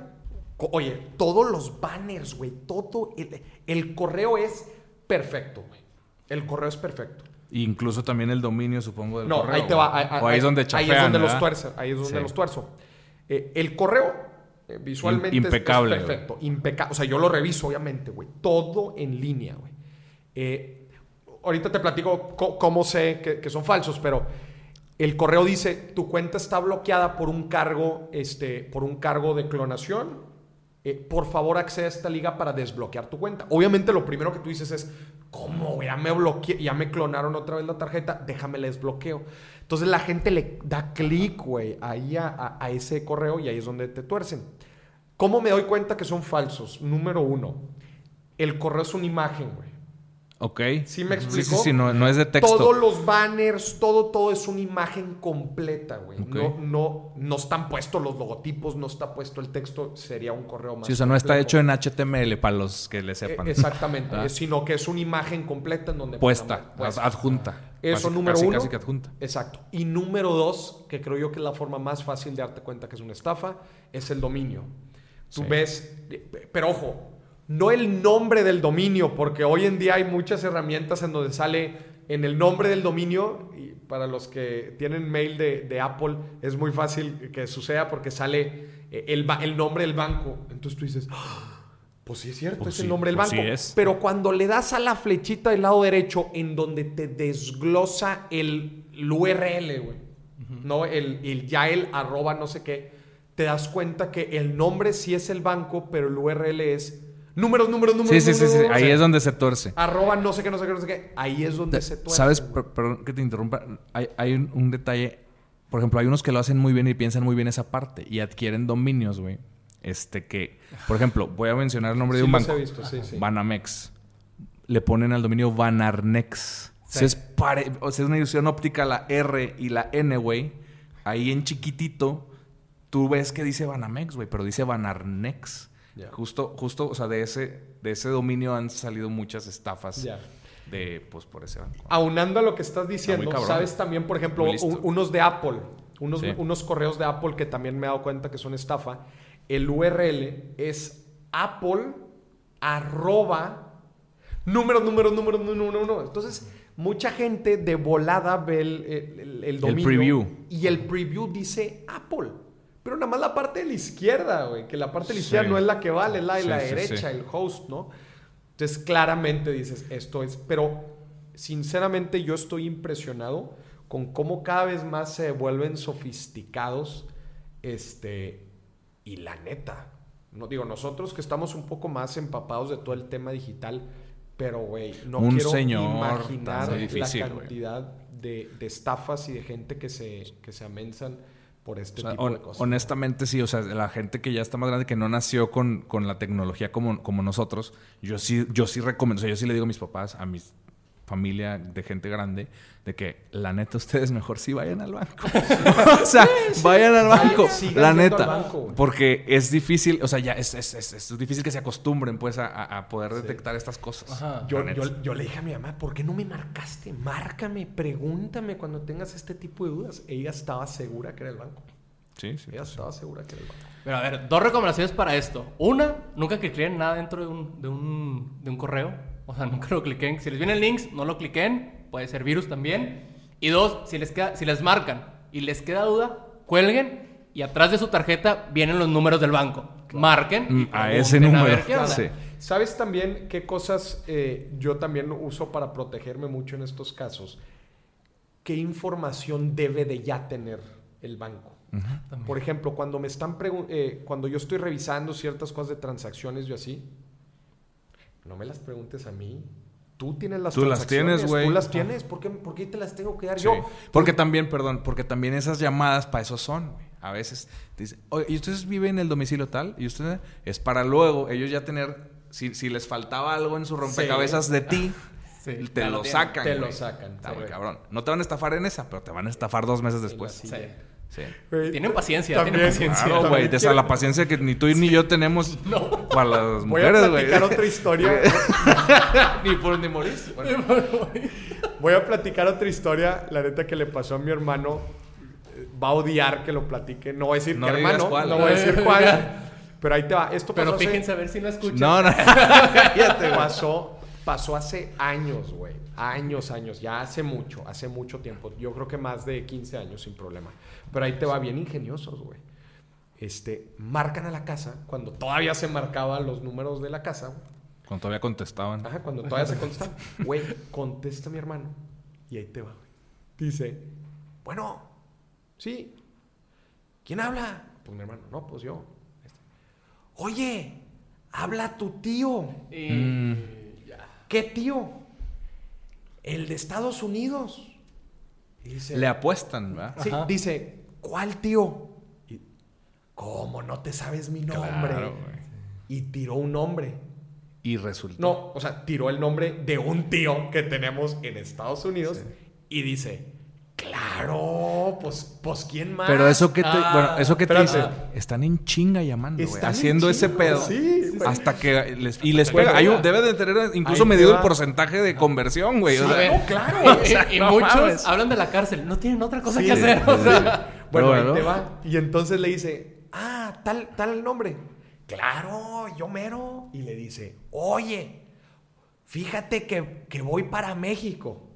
Oye, todos los banners, güey, todo. El, el correo es perfecto, güey. El correo es perfecto. Incluso también el dominio, supongo, del No, correo. ahí te va. Ahí, o ahí es donde Ahí chapean, es donde los tuerzo. Ahí es donde Sí. los tuerzo. Eh, el correo, eh, visualmente, impecable, es perfecto. Impecable. O sea, yo lo reviso, obviamente, güey. Todo en línea, güey. Eh, ahorita te platico co- cómo sé que, que son falsos, pero el correo dice, tu cuenta está bloqueada por un cargo, este, por un cargo de clonación. Eh, por favor, accede a esta liga para desbloquear tu cuenta. Obviamente, lo primero que tú dices es, ¿cómo? Ya me bloqueé, ya me clonaron otra vez la tarjeta, déjame la desbloqueo. Entonces la gente le da clic, güey, ahí a- a ese correo y ahí es donde te tuercen. ¿Cómo me doy cuenta que son falsos? Número uno, el correo es una imagen, güey. Ok. ¿Sí me Sí, explicó? sí, sí, no, no es de texto. Todos los banners, todo, todo es una imagen completa, güey. No, no, no están puestos los logotipos, no está puesto el texto, sería un correo más. Sí, o sea, no está hecho en HTML para los que le Eh, sepan. Exactamente, Ah. sino que es una imagen completa en donde Puesta, puesta. adjunta. Eso Casi- número casi, uno. Casi que adjunta. Exacto. Y número dos, que creo yo que es la forma más fácil de darte cuenta que es una estafa, es el dominio. Tú Sí. ves, pero ojo, no el nombre del dominio, porque hoy en día hay muchas herramientas en donde sale en el nombre del dominio, y para los que tienen mail de, de Apple, es muy fácil que suceda porque sale eh, el, el nombre del banco. Entonces tú dices, "Ah, pues sí es cierto, Pues es el nombre del pues banco. sí es. Pero cuando le das a la flechita del lado derecho, en donde te desglosa el, el URL, güey, no el, el ya el arroba no sé qué, te das cuenta que el nombre sí es el banco, pero el URL es números, números, números. Sí, sí, sí, números, sí. Ahí o sea, es donde se tuerce. Arroba no sé qué, no sé qué, no sé qué. Ahí es donde se tuerce. ¿Sabes? güey. Perdón que te interrumpa. Hay, hay un, un detalle. Por ejemplo, hay unos que lo hacen muy bien y piensan muy bien esa parte y adquieren dominios, güey. Este que, por ejemplo, voy a mencionar el nombre de un los banco. he visto, sí, sí. Banamex. Le ponen al dominio Banarnex. Sí. es, pare- o sea, es una ilusión óptica la R y la N, güey. Ahí en chiquitito, tú ves que dice Banamex, güey, pero dice Banarnex. Justo, justo, o sea, de ese, de ese dominio han salido muchas estafas Ya. de, pues, por ese banco. Aunando a lo que estás diciendo, sabes también, por ejemplo, un- unos de Apple, unos, Sí. unos correos de Apple que también me he dado cuenta que son estafa. El URL es Apple arroba números, números, números, número, número. Entonces, mucha gente de volada ve el, el- el- el dominio. preview. Y el preview dice Apple. Pero nada más la parte de la izquierda, güey. Que la parte de la izquierda Sí. no es la que vale, es la de Sí, la sí, derecha, el host, ¿no? Entonces, claramente dices, esto es. Pero, sinceramente, yo estoy impresionado con cómo cada vez más se vuelven sofisticados. Este. Y la neta. No digo, nosotros que estamos un poco más empapados de todo el tema digital. Pero, güey, no Un quiero señor imaginar difícil, la cantidad de, de estafas y de gente que se, que se amensan por este O sea, tipo de cosas. honestamente, sí. O sea, la gente que ya está más grande, que no nació con, con la tecnología como, como nosotros, yo sí, yo sí recomiendo, o sea, yo sí le digo a mis papás, a mi familia de gente grande, de que la neta ustedes mejor sí vayan al banco. o sea, vayan al banco. sigan La neta. al banco, porque es difícil, o sea, ya es, es, es- es difícil que se acostumbren pues a, poder detectar estas cosas. Ajá. Yo, yo- yo le dije a mi mamá, ¿por qué no me marcaste? Márcame, pregúntame cuando tengas este tipo de dudas. Ella estaba segura que era el banco. Sí, sí. Ella sí. estaba segura que era el banco. Pero a ver, dos recomendaciones para esto. Una, nunca cliquen nada dentro de un, de un, de un correo. O sea, nunca lo cliquen. Si les vienen links, no lo cliquen. Puede ser virus también. Y dos, si les, queda, si les marcan y les queda duda, cuelguen y atrás de su tarjeta vienen los números del banco. Marquen. y Mm, a ese número, ver qué onda. Sí. ¿Sabes también qué cosas eh, yo también uso para protegerme mucho en estos casos? ¿Qué información debe de ya tener el banco? También. Por ejemplo, cuando me están eh, cuando yo estoy revisando ciertas cosas de transacciones yo así, no me las preguntes a mí. Tú tienes las Tú las tienes, güey. Tú las tienes. ¿Por qué, por qué te las tengo que dar Sí. yo? Porque también, perdón, porque también esas llamadas para eso son, güey. A veces te dicen, oye, ¿y ustedes viven en el domicilio tal? Y ustedes, es para luego ellos ya tener, si, si les faltaba algo en su rompecabezas de ti, Sí, te ya lo sacan. Te lo sacan, Está cabrón. No te van a estafar en esa, pero te van a estafar dos meses después. Sí. Tienen paciencia, también- tienen paciencia. Claro, también güey. Quiero- la paciencia que ni tú ni yo tenemos para las Voy a mujeres, güey. platicar otra historia. ni por ni morís. Bueno, Voy a platicar otra historia, la neta que le pasó a mi hermano. Va a odiar que lo platique. No voy a decir No qué digas hermano, cuál. no voy a decir cuál. Pero ahí te va. Esto pasó Pero hace- fíjense a ver si no escuchan. no, no. Güey. pasó, pasó hace años, güey. Años, años. Ya hace mucho, hace mucho tiempo. Yo creo que más de 15 años sin problema. Pero ahí te va bien ingeniosos, güey. Este, marcan a la casa cuando todavía se marcaban los números de la casa. güey. Cuando todavía contestaban. Ajá, cuando todavía se contesta. Güey, contesta mi hermano. Y ahí te va, güey. Dice, bueno, sí. ¿Quién habla? Pues mi hermano. No, pues yo. Este. Oye, habla tu tío. Y Mm. ¿Qué tío? El de Estados Unidos. Dice, Le apuestan, ¿verdad? sí, Ajá. dice, ¿cuál tío? Y, ¿Cómo no te sabes mi nombre? Claro, y tiró un nombre. Y resultó. No, o sea, tiró el nombre de un tío que tenemos en Estados Unidos y dice, claro, pues, pues ¿quién más? Pero eso que te, Ah, bueno, eso que te dice, están en chinga llamando, güey, haciendo ese pedo. sí, güey. hasta que les, y les pega. Hay un- debe de tener incluso Ahí medido el porcentaje de conversión, güey. o Sí, sea, ver. no, claro. Y, o sea, y no muchos mames. hablan de la cárcel. No tienen otra cosa Sí, que hacer. o sea. Bueno, ahí te va. Y entonces le dice, ah, tal, tal el nombre. Claro, yo mero. Y le dice, oye, fíjate que, que voy para México.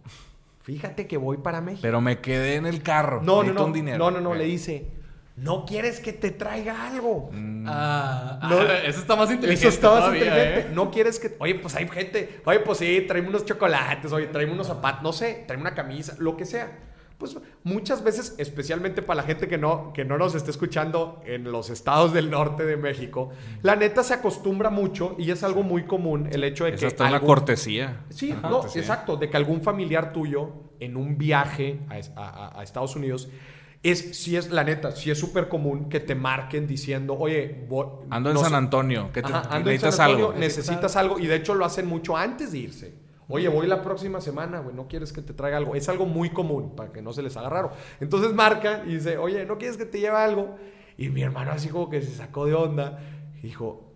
Fíjate que voy para México. Pero me quedé en el carro. no, no, no. un dinero. No, no, no. Le dice, ¿no quieres que te traiga algo? Ah, No. ah, eso está más inteligente. Eso está más todavía, inteligente. ¿eh? No quieres que. Oye, pues hay gente. Oye, pues sí, tráeme unos chocolates. Oye, tráeme unos zapatos. No sé, tráeme una camisa, lo que sea. Pues muchas veces, especialmente para la gente que no, que no nos esté escuchando en los estados del norte de México, la neta se acostumbra mucho y es algo muy común el hecho de Es que. hasta una algún- cortesía. Sí, Una no, cortesía. exacto, de que algún familiar tuyo en un viaje a, es- a- a- a Estados Unidos es, si es la neta, si es súper común que te marquen diciendo, oye, voy- Ando en no San Antonio. que te, Ajá, en necesitas San Antonio, algo. necesitas algo y de hecho lo hacen mucho antes de irse. Oye, voy la próxima semana, güey, no quieres que te traiga algo. Es algo muy común para que no se les haga raro. Entonces marcan y dice, oye, ¿no quieres que te lleve algo? Y mi hermano así como que se sacó de onda dijo,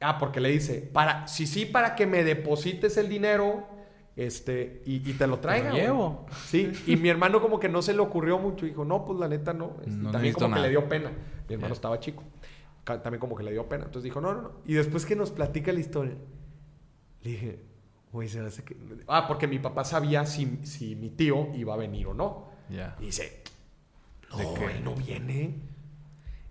ah, porque le dice, para, si sí, para que me deposites el dinero este, y, y te lo traiga. güey". llevo. Sí, y mi hermano como que no se le ocurrió mucho. Dijo, no, pues la neta no. Este, No también como que le dio pena. Mi hermano estaba chico. También como que le dio pena. Entonces dijo, no, no, no. Y después que nos platica la historia, le dije, güey, se me hace que... Ah, porque mi papá sabía si, si mi tío iba a venir o no. Ya. Y dice, no, ¿De qué? él no viene.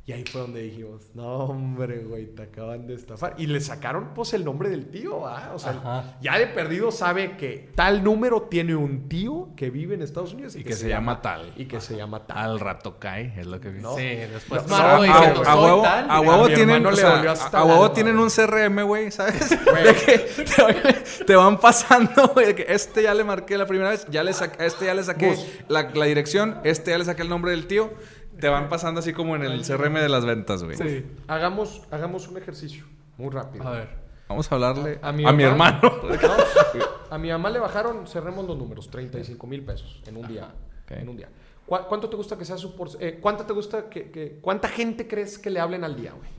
Y ahí fue donde dijimos, no, hombre, güey, te acaban de estafar. Y le sacaron, pues, el nombre del tío, ¿ah? O sea, Ajá. ya de perdido sabe que tal número tiene un tío que vive en Estados Unidos Y que se llama tal. Y que se llama tal. Al rato cae, es lo que. No. Sí, después No, a- huevo, tal. a huevo tienen, o sea, a huevo un CRM, güey, ¿sabes? De que te, te van pasando, güey, de que este ya le marqué la primera vez, ya le saqué, este ya le saqué la dirección, este ya le saqué el nombre del tío. Te van pasando así como en el CRM de las ventas, güey. Sí. Hagamos, hagamos un ejercicio muy rápido. A ver. Vamos a hablarle A a mi mi, mamá. hermano. No, a mi mamá le bajaron, cerremos los números, 35 mil pesos en un día. En un día. ¿Cu- ¿Cuánto te gusta que sea su por eh, ¿Cuánta te gusta que, que- cuánta gente crees que le hablen al día, güey?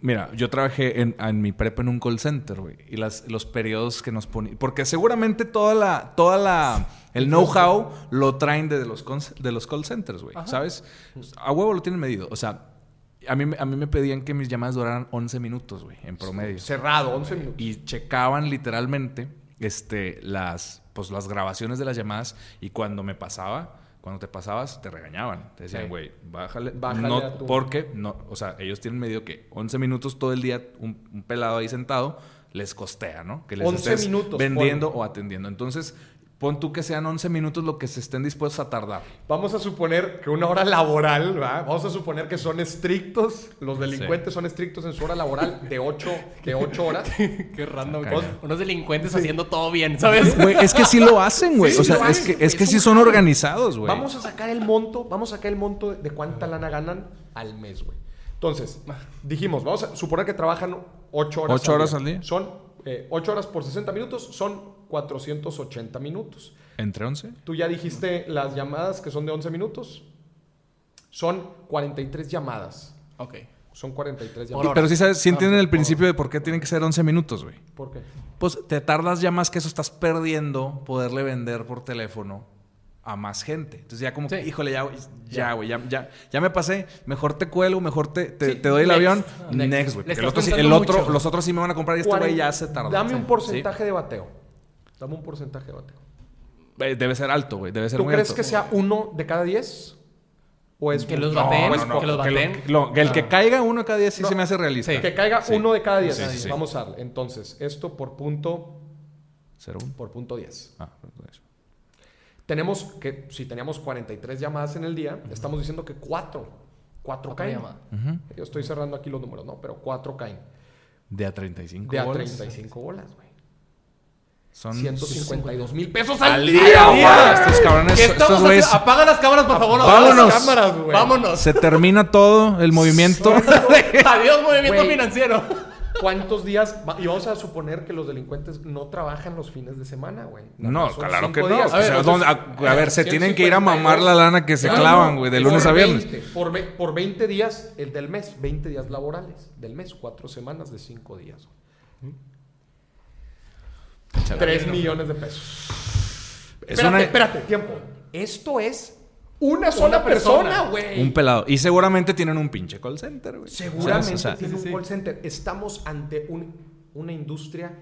Mira, yo trabajé en, en mi prepa en un call center, güey. Y las, los periodos que nos ponían. Porque seguramente toda la, toda la, el know-how lo traen de los, de los call centers, güey. ¿Sabes? A huevo lo tienen medido. O sea, a mí, me- a mí me pedían que mis llamadas duraran 11 minutos, güey, en promedio. Cerrado, 11 minutos. Y checaban literalmente este, las, pues, las grabaciones de las llamadas. Y cuando me pasaba, cuando te pasabas, te regañaban. Te decían, Sí. güey, bájale. Bájale no, a tu- Porque, no, o sea, ellos tienen medio que 11 minutos todo el día, un, un pelado ahí sentado, les costea, ¿no? Que les 11 estés minutos, vendiendo o atendiendo. Entonces, pon tú que sean 11 minutos lo que se estén dispuestos a tardar. Vamos a suponer que una hora laboral, ¿verdad? Vamos a suponer que son estrictos, los delincuentes son estrictos en su hora laboral de 8 de ocho horas. Qué random. Unos, unos delincuentes haciendo todo bien, ¿sabes? Güey, es que sí lo hacen, güey. Sí, o sea, es que, es que sí son organizados, güey. Vamos a sacar el monto, vamos a sacar el monto de cuánta lana ganan al mes, güey. Entonces, dijimos, vamos a suponer que trabajan 8 horas, ¿Ocho horas al día? Son 8 horas por 60 minutos, son 480 minutos. ¿Entre 11? Tú ya dijiste las llamadas que son de 11 minutos. Son 43 llamadas. Ok. Son 43 Por llamadas. Pero sí sabes, sí entienden el principio de por qué tienen que ser 11 minutos, güey. ¿Por qué? Pues te tardas ya más que eso, estás perdiendo poderle vender por teléfono a más gente. Entonces ya como que, híjole, ya, ya, güey, ya, ya, ya me pasé, mejor te cuelgo, mejor te, te, Sí, te doy el next. avión. Next. Güey. Porque El otro, el otro, mucho. los otros sí me van a comprar y este güey ya se tardó. Dame un Sí. porcentaje de bateo. Dame un porcentaje de bateo. Eh, Debe ser alto, güey, debe ser ¿Tú muy crees alto. que sea uno de cada 10? ¿O es Que los bateen, No, es que los que, lo- que el que Ah. caiga uno cada 10 sí No. se me hace realista. Sí. Que caiga Sí. uno de cada 10. Sí, sí, sí. Vamos a darle. Entonces, esto por punto, ¿Cero uno? por punto 10. Ah, eso. Tenemos que, si teníamos 43 llamadas en el día, estamos diciendo que 4. 4 Cuatro caen. Yo estoy cerrando aquí los números, ¿no? Pero 4 caen. De a 35 De a bolas. 35 bolas, güey. Son 152 mil pesos al, al día, día. Apaga las cámaras, por favor. Vámonos. las cámaras, güey. Vámonos. Se termina todo el movimiento. Adiós, movimiento financiero. ¿Cuántos días? Y vamos a suponer que los delincuentes no trabajan los fines de semana, güey. No, claro que cinco no. días. A ver, ¿dónde- a, entonces, a ver, se tienen que ir a 152. mamar la lana que se Claro, clavan, güey, de lunes a viernes. 20, por, por 20 días, el del mes, 20 días laborales del mes, 4 semanas de 5 días. Échale. 3 millones de pesos. Es espérate, una- espérate, tiempo. Esto es una sola persona. persona, güey. Un pelado. Y seguramente tienen un pinche call center, güey. Seguramente O sea, tiene sí, sí, un call center. Estamos ante un- una industria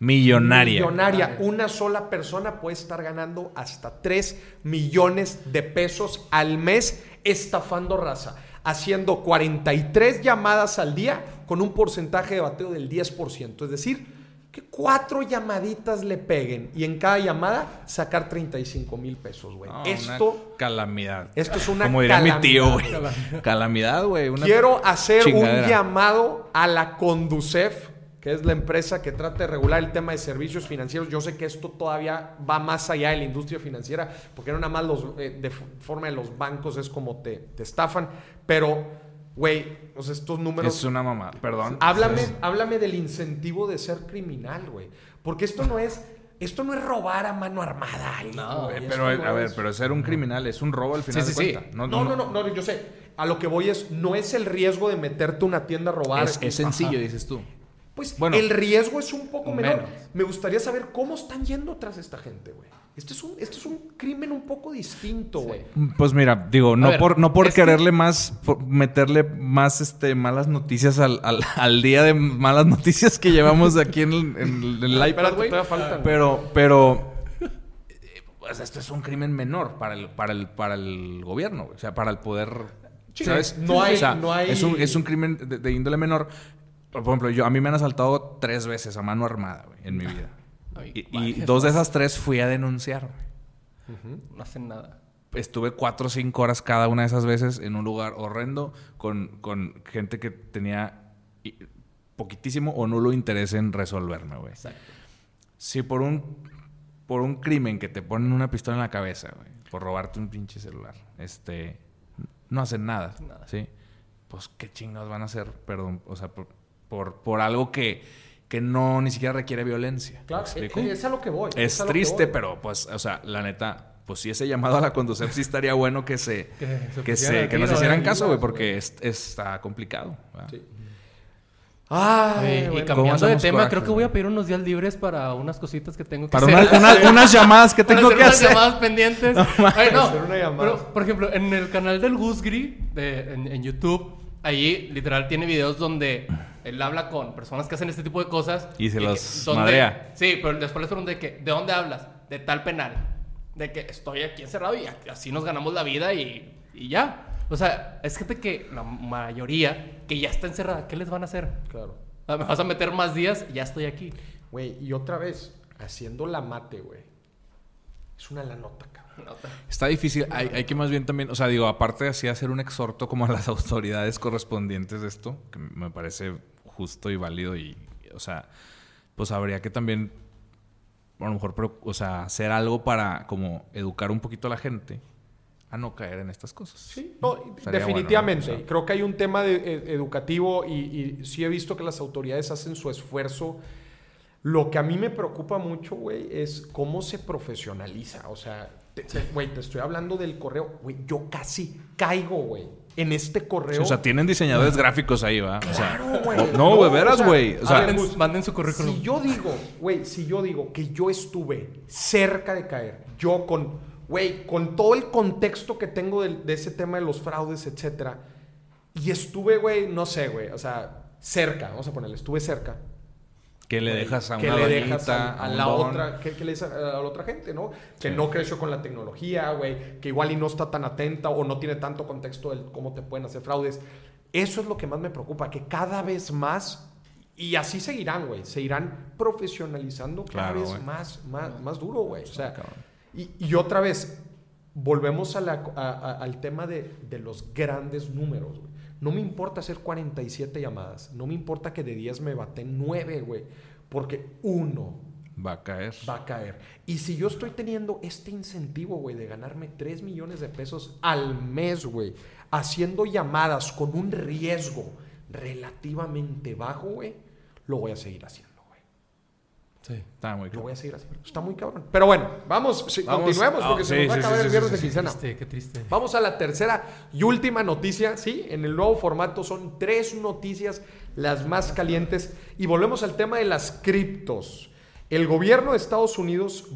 millonaria. millonaria. Una sola persona puede estar ganando hasta 3 millones de pesos al mes estafando raza, haciendo 43 llamadas al día con un porcentaje de bateo del 10%. Es decir, que cuatro llamaditas le peguen y en cada llamada sacar 35 mil pesos, güey. No, Esto, calamidad. esto es una Como diría mi tío, güey. calamidad. Calamidad, güey. Quiero hacer chingadera. un llamado a la Conducef, que es la empresa que trata de regular el tema de servicios financieros. Yo sé que esto todavía va más allá de la industria financiera, porque no nada más los, eh, de forma de los bancos es como te, te estafan, pero, güey, o sea, estos números... Es una mamá, perdón. Háblame, háblame del incentivo de ser criminal, güey. Porque esto no es... Esto no es robar a mano armada. No, güey. Pero, no a ver, es- pero ser un criminal es un robo al final Sí, de sí, sí. cuentas. no, no, no, no, yo sé. A lo que voy es, no es el riesgo de meterte a una tienda a robar. Es, es sencillo, Ajá. dices tú. Pues Bueno. el riesgo es un poco menor. Menos. Me gustaría saber cómo están yendo tras esta gente, güey. Esto es un, esto es un crimen un poco distinto, güey. Pues mira, digo, no ver, por, no por quererle más, por meterle más este, malas noticias al, al, al día de malas noticias que llevamos aquí en el, en en el iPad, Espérate. Pero, pero, eh, pues esto es un crimen menor para el, para el, para el gobierno. O sea, para el poder, Sí, ¿sabes? no hay- O sea, no hay- Es un, es un crimen de, de índole menor. Por ejemplo, yo, a mí me han asaltado tres veces a mano armada, güey, en mi vida. Ay, Y, dos de esas tres fui a denunciar, güey. No hacen nada. Estuve cuatro o cinco horas cada una de esas veces en un lugar horrendo con, con gente que tenía i- poquitísimo o nulo interés en resolverme, güey. Exacto. Si por un, por un crimen que te ponen una pistola en la cabeza, güey, por robarte un pinche celular, este, no hacen nada, Nada. ¿sí? Pues qué chingados van a hacer, perdón, o sea, por, por, por algo que, que no ni siquiera requiere violencia. Claro, ¿Me explico? es, es a lo que voy. Es triste, voy. pero pues, o sea, la neta, pues sí, ese llamado a la Conducef sí estaría bueno que se, Que se que, se, nos hicieran ¿eh? caso, güey, porque es- está complicado. Sí. Ay, Oye, y cambiando de tema, coraje, creo que voy a pedir unos días libres para unas cositas que tengo que Para hacer. una- una- unas llamadas que Para tengo hacer que unas hacer. llamadas pendientes. Ay, no. Hacer una llamada. Pero, por ejemplo, en el canal del Gusgri de, en, en YouTube, ahí literal tiene videos donde él habla con personas que hacen este tipo de cosas. Y se donde- madrea. Sí, pero después les pregunto de que, ¿de dónde hablas? De tal penal. De que estoy aquí encerrado y así nos ganamos la vida y, y ya. O sea, es gente que la mayoría que ya está encerrada, ¿qué les van a hacer? Claro. Ah, Me vas a meter más días, ya estoy aquí. Güey, y otra vez, haciendo la mate, güey. Es una la nota, cabrón. Está difícil. Hay, hay que más bien también, o sea, digo, aparte de así hacer un exhorto como a las autoridades correspondientes de esto, que me parece justo y válido y, o sea, pues habría que también, a lo mejor, pero, o sea, hacer algo para como educar un poquito a la gente a no caer en estas cosas. Sí, no, definitivamente. bueno, ¿no? O sea, Creo que hay un tema de- e- educativo y, y sí he visto que las autoridades hacen su esfuerzo. Lo que a mí me preocupa mucho, güey, es cómo se profesionaliza. O sea, te- Güey, te estoy hablando del correo. Güey, yo casi caigo, güey, en este correo. O sea, tienen diseñadores gráficos ahí, ¿va? O sea, Claro, güey. o- no, güey, veras, o sea, güey. O sea, Manden, manden su currículum. Si yo digo, güey, si yo digo que yo estuve cerca de caer, yo con, güey, con todo el contexto que tengo de, ese tema de los fraudes, etcétera, y estuve, güey, no sé, güey, o sea, cerca, vamos a ponerle, estuve cerca. Que le güey, dejas a que una le dejas a, a un la don. otra, que, que le dices a la otra gente, ¿no? Que Sí. no creció con la tecnología, güey, que igual y no está tan atenta o no tiene tanto contexto de cómo te pueden hacer fraudes. Eso es lo que más me preocupa, que cada vez más, y así seguirán, güey, se irán profesionalizando cada Claro, vez más, más, más duro, güey. O sea, y, y otra vez, volvemos a la- a- a- al tema de, de los grandes números, güey. No me importa hacer 47 llamadas, no me importa que de 10 me baten 9, güey, porque uno Va a caer. va a caer. Y si yo estoy teniendo este incentivo, güey, de ganarme 3 millones de pesos al mes, güey, haciendo llamadas con un riesgo relativamente bajo, güey, lo voy a seguir haciendo. Sí. Está muy Lo claro. voy a seguir haciendo. Está muy cabrón. Pero bueno, vamos, sí, Vamos. continuemos porque se sí, nos va a acabar sí, el viernes sí, de sí. quincena. Triste, qué triste. Vamos a la tercera y última noticia, ¿sí? En el nuevo formato son tres noticias las más calientes y volvemos al tema de las criptos. El gobierno de Estados Unidos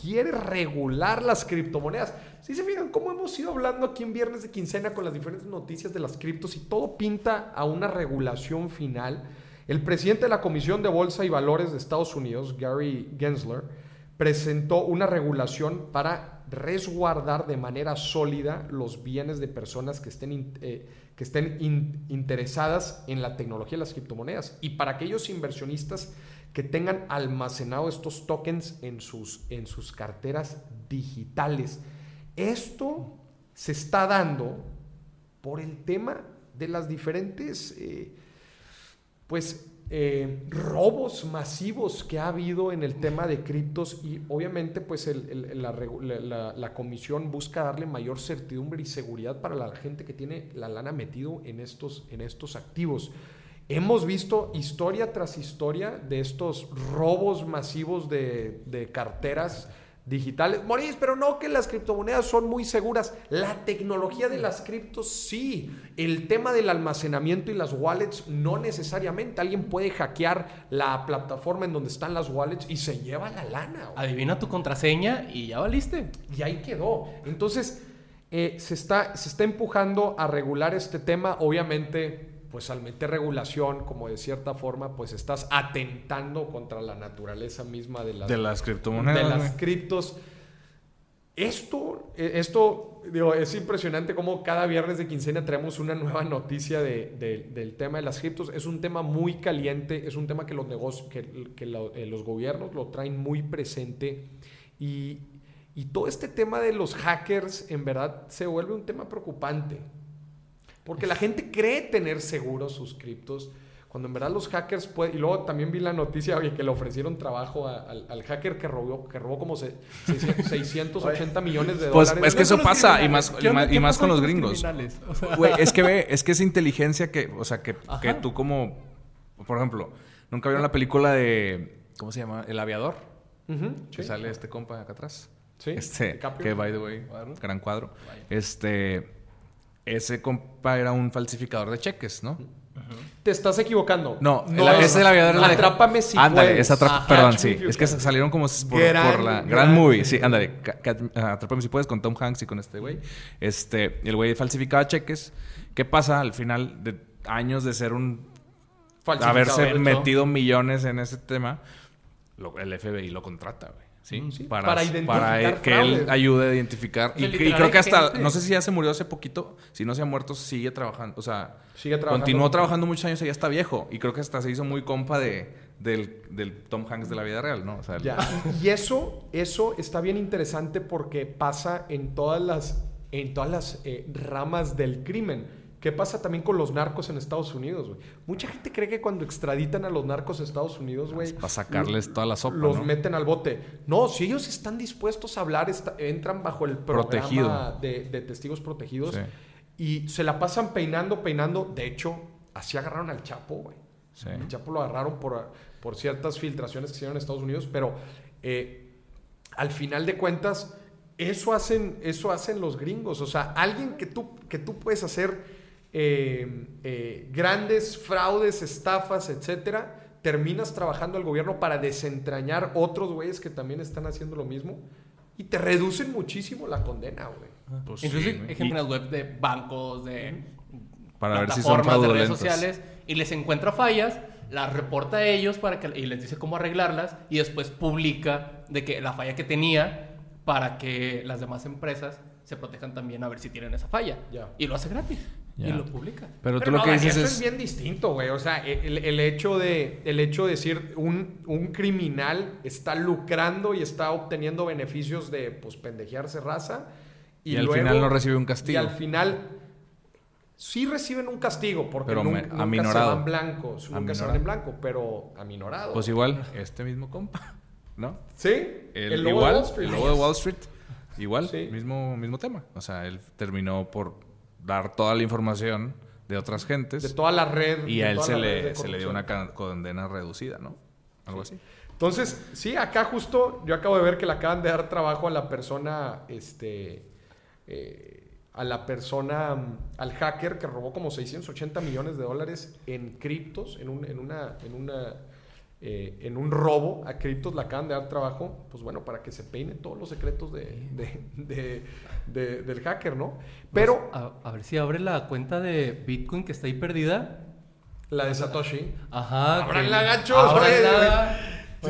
quiere regular las criptomonedas. Si se fijan cómo hemos ido hablando aquí en Viernes de Quincena con las diferentes noticias de las criptos y todo pinta a una regulación final. El presidente de la Comisión de Bolsa y Valores de Estados Unidos, Gary Gensler, presentó una regulación para resguardar de manera sólida los bienes de personas que estén, eh, que estén in- interesadas en la tecnología de las criptomonedas y para aquellos inversionistas que tengan almacenado estos tokens en sus, en sus carteras digitales. Esto se está dando por el tema de las diferentes eh, pues eh, robos masivos que ha habido en el tema de criptos y obviamente pues la, comisión busca darle mayor certidumbre y seguridad para la gente que tiene la lana metido en estos, en estos activos. Hemos visto historia tras historia de estos robos masivos de carteras digitales. Moris, pero no que las criptomonedas son muy seguras. La tecnología de las criptos sí. El tema del almacenamiento y las wallets no necesariamente. Alguien puede hackear la plataforma en donde están las wallets y se lleva la lana. güey. Adivina tu contraseña y ya valiste. Y ahí quedó. Entonces, eh, se, está, se está empujando a regular este tema. Obviamente, pues al meter regulación, como de cierta forma, pues estás atentando contra la naturaleza misma de las, De las criptomonedas. de las criptos. Esto, eh, esto digo, es impresionante como cada viernes de quincena traemos una nueva noticia de- de- del tema de las criptos. Es un tema muy caliente, es un tema que los negocios, que, que lo- eh, los gobiernos lo traen muy presente y, y todo este tema de los hackers en verdad se vuelve un tema preocupante. Porque la gente cree tener seguros sus criptos, cuando en verdad los hackers pueden... Y luego también vi la noticia oye, que le ofrecieron trabajo a- al, al hacker que robó, que robó como se- 600 680 millones de Pues, dólares. es que eso pasa, y más- ¿Qué y más- y ¿Qué más pasó con los gringos. criminales? O sea, Güey, es que ve, es que esa inteligencia que, o sea, que, que tú como, por ejemplo, nunca vieron la película de, ¿cómo se llama? El aviador. Que sí. sale este compa acá atrás. Sí, Este, que by the way, Cuadro. gran cuadro. Este, ese compa era un falsificador de cheques, ¿no? Te estás equivocando. No, el- ese del aviador era de- Atrápame si Ándale, puedes. es atrapa, Ajá. perdón, sí. Es que salieron como por, Gran- por la gran gran movie, sí, ándale. Atrápame si puedes con Tom Hanks y con este güey. Este, el güey falsificaba cheques. ¿Qué pasa al final de años de ser un haberse metido millones en ese tema? lo- el FBI lo contrata, güey. ¿Sí? Mm, sí, Para, para para identificar que él ayude a identificar. Y, creo que hasta, gente- no sé si ya se murió hace poquito, si no se ha muerto, sigue trabajando. O sea, Sigue trabajando. continuó trabajando muchos años y ya está viejo. Y creo que hasta se hizo muy compa de, del, del Tom Hanks de la vida real, ¿no? O sea, el- Ya. Y eso, eso está bien interesante porque pasa en todas las, en todas las eh, ramas del crimen. ¿Qué pasa también con los narcos en Estados Unidos, güey? Mucha gente cree que cuando extraditan a los narcos a Estados Unidos, güey... para sacarles toda la sopa, Los ¿no? meten al bote. No, si ellos están dispuestos a hablar, está- entran bajo el programa de, de testigos protegidos Sí. y se la pasan peinando, peinando. De hecho, así agarraron al Chapo, güey. Sí. El Chapo lo agarraron por, por ciertas filtraciones que hicieron en Estados Unidos, pero eh, al final de cuentas, eso hacen, eso hacen los gringos. O sea, alguien que tú, que tú puedes hacer eh, eh, grandes fraudes, estafas, etcétera, terminas trabajando al gobierno para desentrañar otros güeyes que también están haciendo lo mismo y te reducen muchísimo la condena, güey. Pues Incluso sí, hay güey. gente en las web de bancos, de Para ver si son de redes sociales y les encuentra fallas, las reporta a ellos para que, y les dice cómo arreglarlas y después publica de que la falla que tenía para que las demás empresas se protejan también a ver si tienen esa falla. Ya. Y lo hace gratis. Ya. Y lo publica. Pero, tú Pero lo no, que dices esto es... es bien distinto, güey. O sea, el, el hecho de, el hecho de decir un, un criminal está lucrando y está obteniendo beneficios de pues pendejearse raza. Y al final no recibe un castigo. Y al final sí reciben un castigo porque Pero nunca, nunca se aminorado. van blancos, nunca se van Aminorado. en blanco, pero aminorado. Pues igual, este mismo compa, ¿no? sí, El, lobo de igual, Wall Street. el lobo de Wall Street, igual, Sí. mismo, mismo tema. O sea, él terminó por dar toda la información de otras gentes de toda la red. y a él se le, se le dio una condena reducida, ¿no? Algo así. Entonces, sí, acá justo yo acabo de ver que le acaban de dar trabajo a la persona, este, eh, a la persona, al hacker que robó como 680 millones de dólares en criptos, en, un, en una, en una, eh, en un robo a criptos, le acaban de dar trabajo, pues bueno, para que se peine todos los secretos de, de- de- de- del hacker, ¿no? Pero A, a ver si abre la cuenta de Bitcoin que está ahí perdida. la de Satoshi, Ajá. Gachos.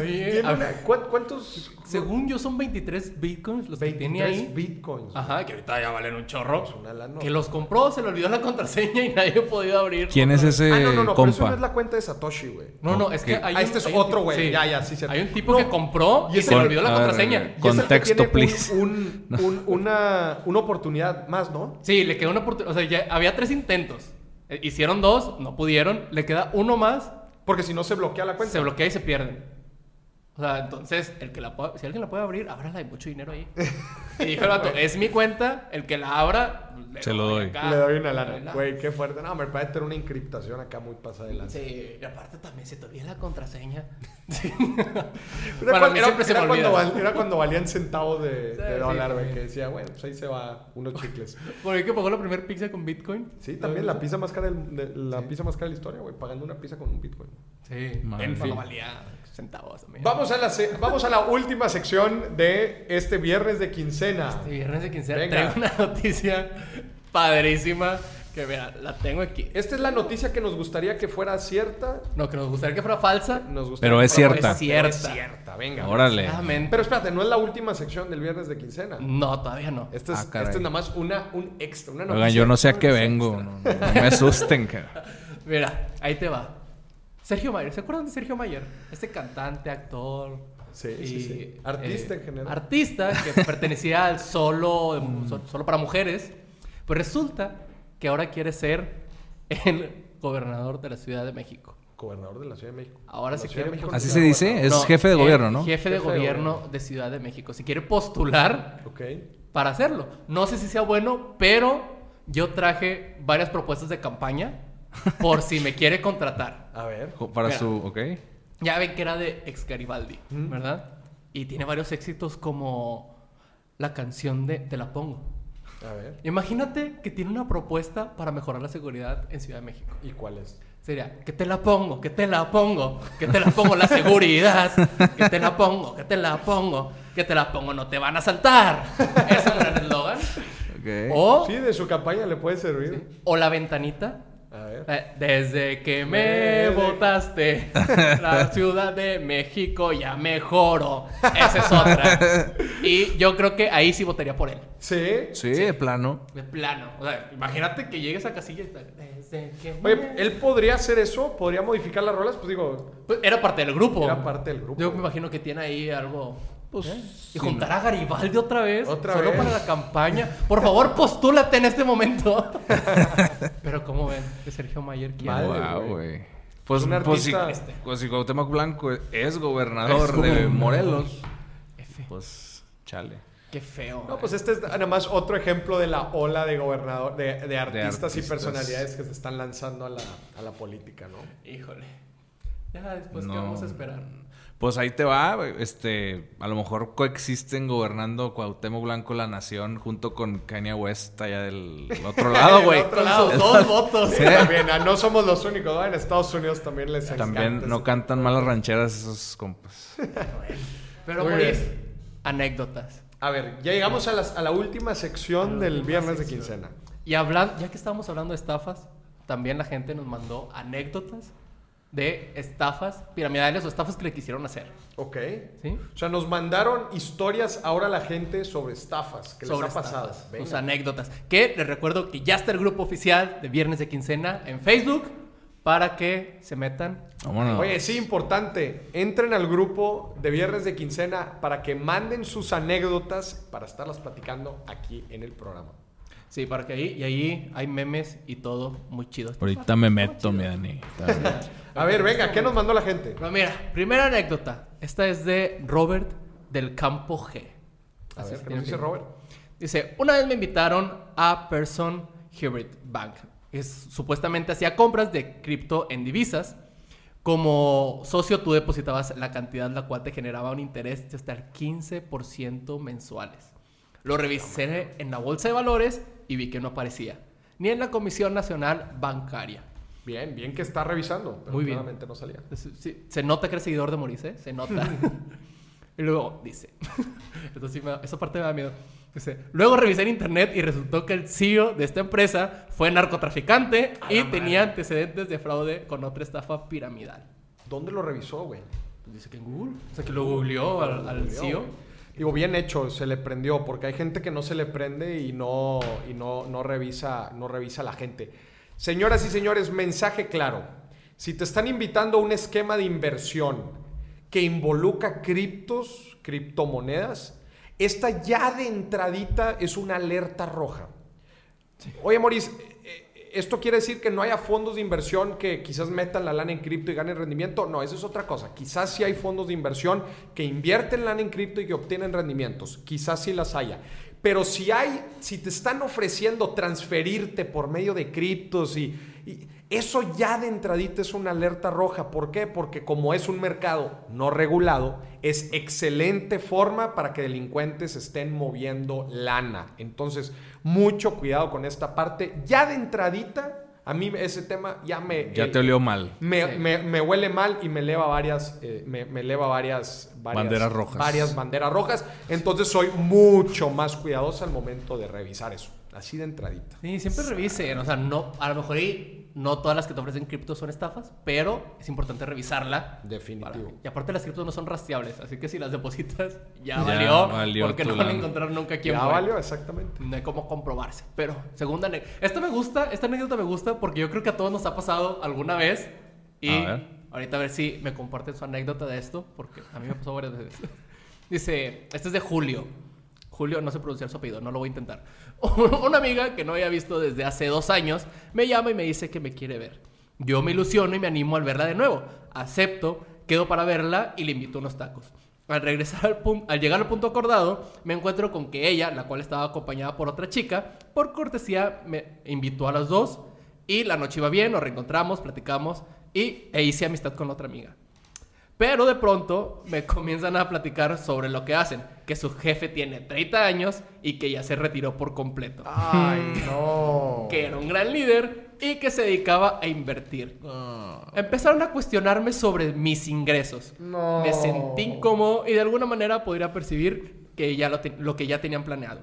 Oye, tiene a- una- ¿cuán- ¿cuántos? según yo son 23 Bitcoins los que tiene 23 ahí. bitcoins. Ajá, que ahorita ya valen un chorro. Es una lana. Que los compró, se le olvidó la contraseña y nadie ha podido abrir. ¿Quién es ese Ah, no, no, no, pero eso compa? no es la cuenta de Satoshi, güey. No, no, es que hay Ah, este es hay un otro, tipo- güey. Ya, ya, sí, cierto. Hay un tipo No, que compró y se le olvidó la a ver, contraseña. a ver, Y es el que Contexto, tiene un- please. Un, un- una, una oportunidad más, ¿no? Sí, le quedó una oportunidad. O sea, ya había tres intentos. Eh, Hicieron dos, no pudieron. Le queda uno más, Porque si no se bloquea la cuenta. se bloquea y se pierden. O sea, entonces, el que la pueda- si alguien la puede abrir, ábrala, hay mucho dinero ahí. Y dijo el vato, es mi cuenta, el que la abra, le Se lo doy. acá. Le doy una lana. Güey, qué fuerte. No, me parece tener una encriptación acá muy pasada de lanza. Sí, y aparte también se te olvida la contraseña. Sí. Era, cuando, mí era- siempre se era me cuando, olvida. val- era cuando valían centavos de, Sí, de sí, dólar, güey. que decía, bueno, pues ahí se va unos chicles. Por ahí que pagó la primer pizza con Bitcoin. Sí, también la pizza más cara, del- de, la pizza más cara de la historia, güey. Pagando una pizza con un bitcoin. Sí, en fin. valía centavos también. Vamos a, la, se- vamos a la última sección de este viernes de quincena. Este viernes de quincena Venga. traigo una noticia padrísima que vea, la tengo aquí. Esta es la noticia que nos gustaría que fuera cierta. No, que nos gustaría que fuera falsa. Nos gustaría Pero que es fuera cierta. Es pero cierta. Es cierta, venga. Órale. Claramente. Pero espérate, no es la última sección del viernes de quincena. No, todavía no. Esta es, Ah, esta es nada más una, un extra, una noticia. Oigan, yo no sé a qué vengo. No, no- no me asusten. cara. Mira, ahí te va. Sergio Mayer, ¿se acuerdan de Sergio Mayer? Este cantante, actor. Sí, y, sí, sí. Artista en general. Artista que pertenecía al solo, de- so- solo para mujeres. Pues resulta que ahora quiere ser el gobernador de la Ciudad de México. Gobernador de la Ciudad de México. Ahora se quiere México Así no se dice, es jefe de gobierno, ¿no? Jefe de Jefe de gobierno de Ciudad de México. Se quiere postular Ok. para hacerlo. No sé si sea bueno, pero yo traje varias propuestas de campaña por si me quiere contratar. A ver. Para Mira. su... Ok. Ya ven que era de ex Garibaldi, Mm. ¿verdad? Y tiene varios éxitos como la canción de Te la pongo. A ver. Imagínate que tiene una propuesta para mejorar la seguridad en Ciudad de México. ¿Y cuál es? Sería, que te la pongo, que te la pongo, que te la pongo la seguridad, que te la pongo, que te la pongo, que te la pongo, no te van a saltar. Ese es un gran eslogan. Ok. O, Sí, de su campaña le puede servir. o la ventanita. A ver. Eh, Desde que me Me- votaste, la Ciudad de México ya mejoró. Esa es otra. Y yo creo que ahí sí votaría por él. Sí. Sí, de plano. De plano. O sea, imagínate que llegues a casilla y está, Desde que Oye, me- él podría hacer eso, podría modificar las rolas, pues digo, Pues era parte del grupo. era parte del grupo. Yo me imagino que tiene ahí algo. Pues, ¿eh? Y juntar a Garibaldi otra vez. Otra solo vez. para la campaña. Por favor, postúlate en este momento. Pero ¿cómo ven? Que Sergio Mayer quiere. Madre, Wow, güey. Pues, un pues, si, artista- pues si Cuauhtémoc Blanco es gobernador Es de. Morelos, F. pues chale. Qué feo. No, pues este es nada más otro ejemplo de la ola de gobernador, de, de artistas y artistas. personalidades que se están lanzando a la, a la política, ¿no? Híjole. Ya después, No. ¿qué vamos a esperar? Pues ahí te va, güey. este, a lo mejor coexisten gobernando Cuauhtémoc Blanco la nación junto con Kanye West allá del otro lado, güey. Del otro Con lado. sus dos votos. Sí, también, ah, no somos los únicos, ¿no? En Estados Unidos también les encanta También no cantan malas rancheras esos compas. Pero, Muy Maurice, bien. anécdotas. A ver, ya llegamos a, las- a la última sección del viernes de quincena. Y hablando, ya que estábamos hablando de estafas, también la gente nos mandó anécdotas de estafas piramidales o estafas que le quisieron hacer. Ok. ¿Sí? O sea, nos mandaron historias ahora la gente sobre estafas. ¿Qué sobre les ha pasado? sus anécdotas. Que les recuerdo que ya está el grupo oficial de Viernes de Quincena en Facebook para que se metan. Vámonos. Oye, sí, importante. Entren al grupo de Viernes de Quincena para que manden sus anécdotas para estarlas platicando aquí en el programa. Sí, para que ahí, y ahí hay memes y todo muy chido. Ahorita me meto, mi Dani. A ver, venga, ¿qué nos mandó la gente? Pero mira, primera anécdota. Esta es de Robert del Campo G. A Así ver, ¿qué nos dice Robert? Dice, una vez me invitaron a Person Hybrid Bank. Es, supuestamente hacía compras de cripto en divisas. Como socio tú depositabas la cantidad la cual te generaba un interés de hasta el 15% mensuales. Lo revisé en la bolsa de valores y vi que no aparecía. Ni en la Comisión Nacional Bancaria. Bien, bien que está revisando. Pero Muy bien. claramente no salía. Entonces, sí, se nota que eres seguidor de Maurice, ¿eh? Se nota. y luego dice, esto sí me esa parte me da miedo. Dice, luego revisé en internet y resultó que el CEO de esta empresa fue narcotraficante y tenía antecedentes de fraude con otra estafa piramidal. ¿Dónde lo revisó, güey? Pues dice que en Google. O sea, que lo googleó al, E CEO. güey. Digo, bien hecho, se le prendió, porque hay gente que no se le prende y no, y no, no revisa, no revisa a la gente. Señoras y señores, mensaje claro. Si te están invitando a un esquema de inversión que involucra criptos, criptomonedas, esta ya de entradita es una alerta roja. Oye, Maurice, eh, eh, ¿esto quiere decir que no haya fondos de inversión que quizás metan la lana en cripto y ganen rendimiento? No, eso es otra cosa. Quizás sí hay fondos de inversión que invierten lana en cripto y que obtienen rendimientos. Quizás sí las haya. Pero si hay, si te están ofreciendo transferirte por medio de criptos y, eso ya de entradita es una alerta roja. ¿Por qué? Porque como es un mercado no regulado, es excelente forma para que delincuentes estén moviendo lana. Entonces, mucho cuidado con esta parte. Ya de entradita, a mí ese tema ya me... Ya eh, te olió mal. me, Sí. me- me huele mal y me eleva varias, eh, me, me eleva varias, varias Banderas rojas. Varias banderas rojas. Entonces soy mucho más cuidadoso al momento de revisar eso. Así de entradita. Sí, siempre revisen. O sea, no, a lo mejor ahí no todas las que te ofrecen cripto son estafas, pero es importante revisarla. Definitivo. Para- Y aparte las criptos no son rastreables, así que si las depositas ya, Ya valió, valió porque no van a encontrar nunca quién Ya fue. valió, exactamente. No hay cómo comprobarse. Pero, segunda anécdota. Esta me gusta, esta anécdota me gusta porque yo creo que a todos nos ha pasado alguna vez. Y A ver. ahorita a ver si me comparten su anécdota de esto, porque a mí me pasó varias veces. Dice, este es de Julio. Julio, no sé pronunciar su apellido, no lo voy a intentar. Una amiga que no había visto desde hace dos años me llama y me dice que me quiere ver. Yo me ilusiono y me animo al verla de nuevo. Acepto, quedo para verla y le invito unos tacos. Al regresar al punto, al llegar al punto acordado, me encuentro con que ella, la cual estaba acompañada por otra chica, por cortesía me invitó a las dos y la noche iba bien, nos reencontramos, platicamos y e hice amistad con otra amiga. Pero de pronto me comienzan a platicar sobre lo que hacen, que su jefe tiene 30 años y que ya se retiró por completo, Ay, no. que era un gran líder y que se dedicaba a invertir. Empezaron a cuestionarme sobre mis ingresos. No. Me sentí incómodo y de alguna manera podría percibir que ya lo, lo que ya tenían planeado.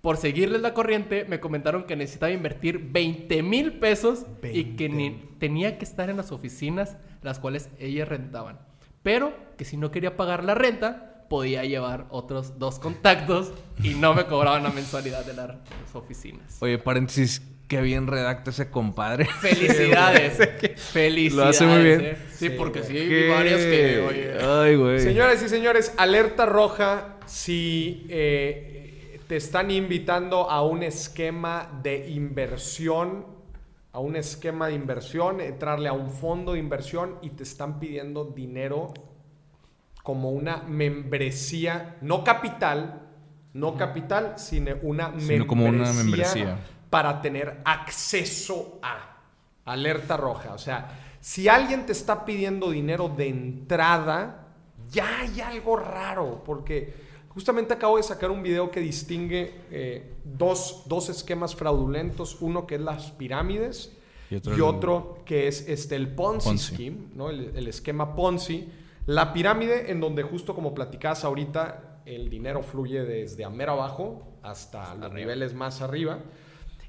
Por seguirles la corriente, me comentaron que necesitaba invertir 20 mil pesos y que ni tenía que estar en las oficinas las cuales ellas rentaban. Pero que si no quería pagar la renta, podía llevar otros dos contactos y no me cobraban la mensualidad de las oficinas. Oye, paréntesis, qué bien redacta ese compadre. Felicidades. Felicidades. Lo hace muy bien. ¿eh? Sí, Sí, porque sí, hay varias que, oye. Ay, güey. Señoras y señores, alerta roja si eh, te están invitando a un esquema de inversión, a un esquema de inversión, entrarle a un fondo de inversión y te están pidiendo dinero como una membresía, no capital, no capital, sino una Sino como una membresía. para tener acceso a alerta roja. O sea, si alguien te está pidiendo dinero de entrada, ya hay algo raro, porque justamente acabo de sacar un video que distingue eh, dos, dos esquemas fraudulentos, uno que es las pirámides Y y otro el- que es este, el Ponzi, Ponzi. Scheme, ¿no? el, el esquema Ponzi. La pirámide en donde justo como platicabas ahorita, el dinero fluye desde a mero abajo hasta los niveles más arriba.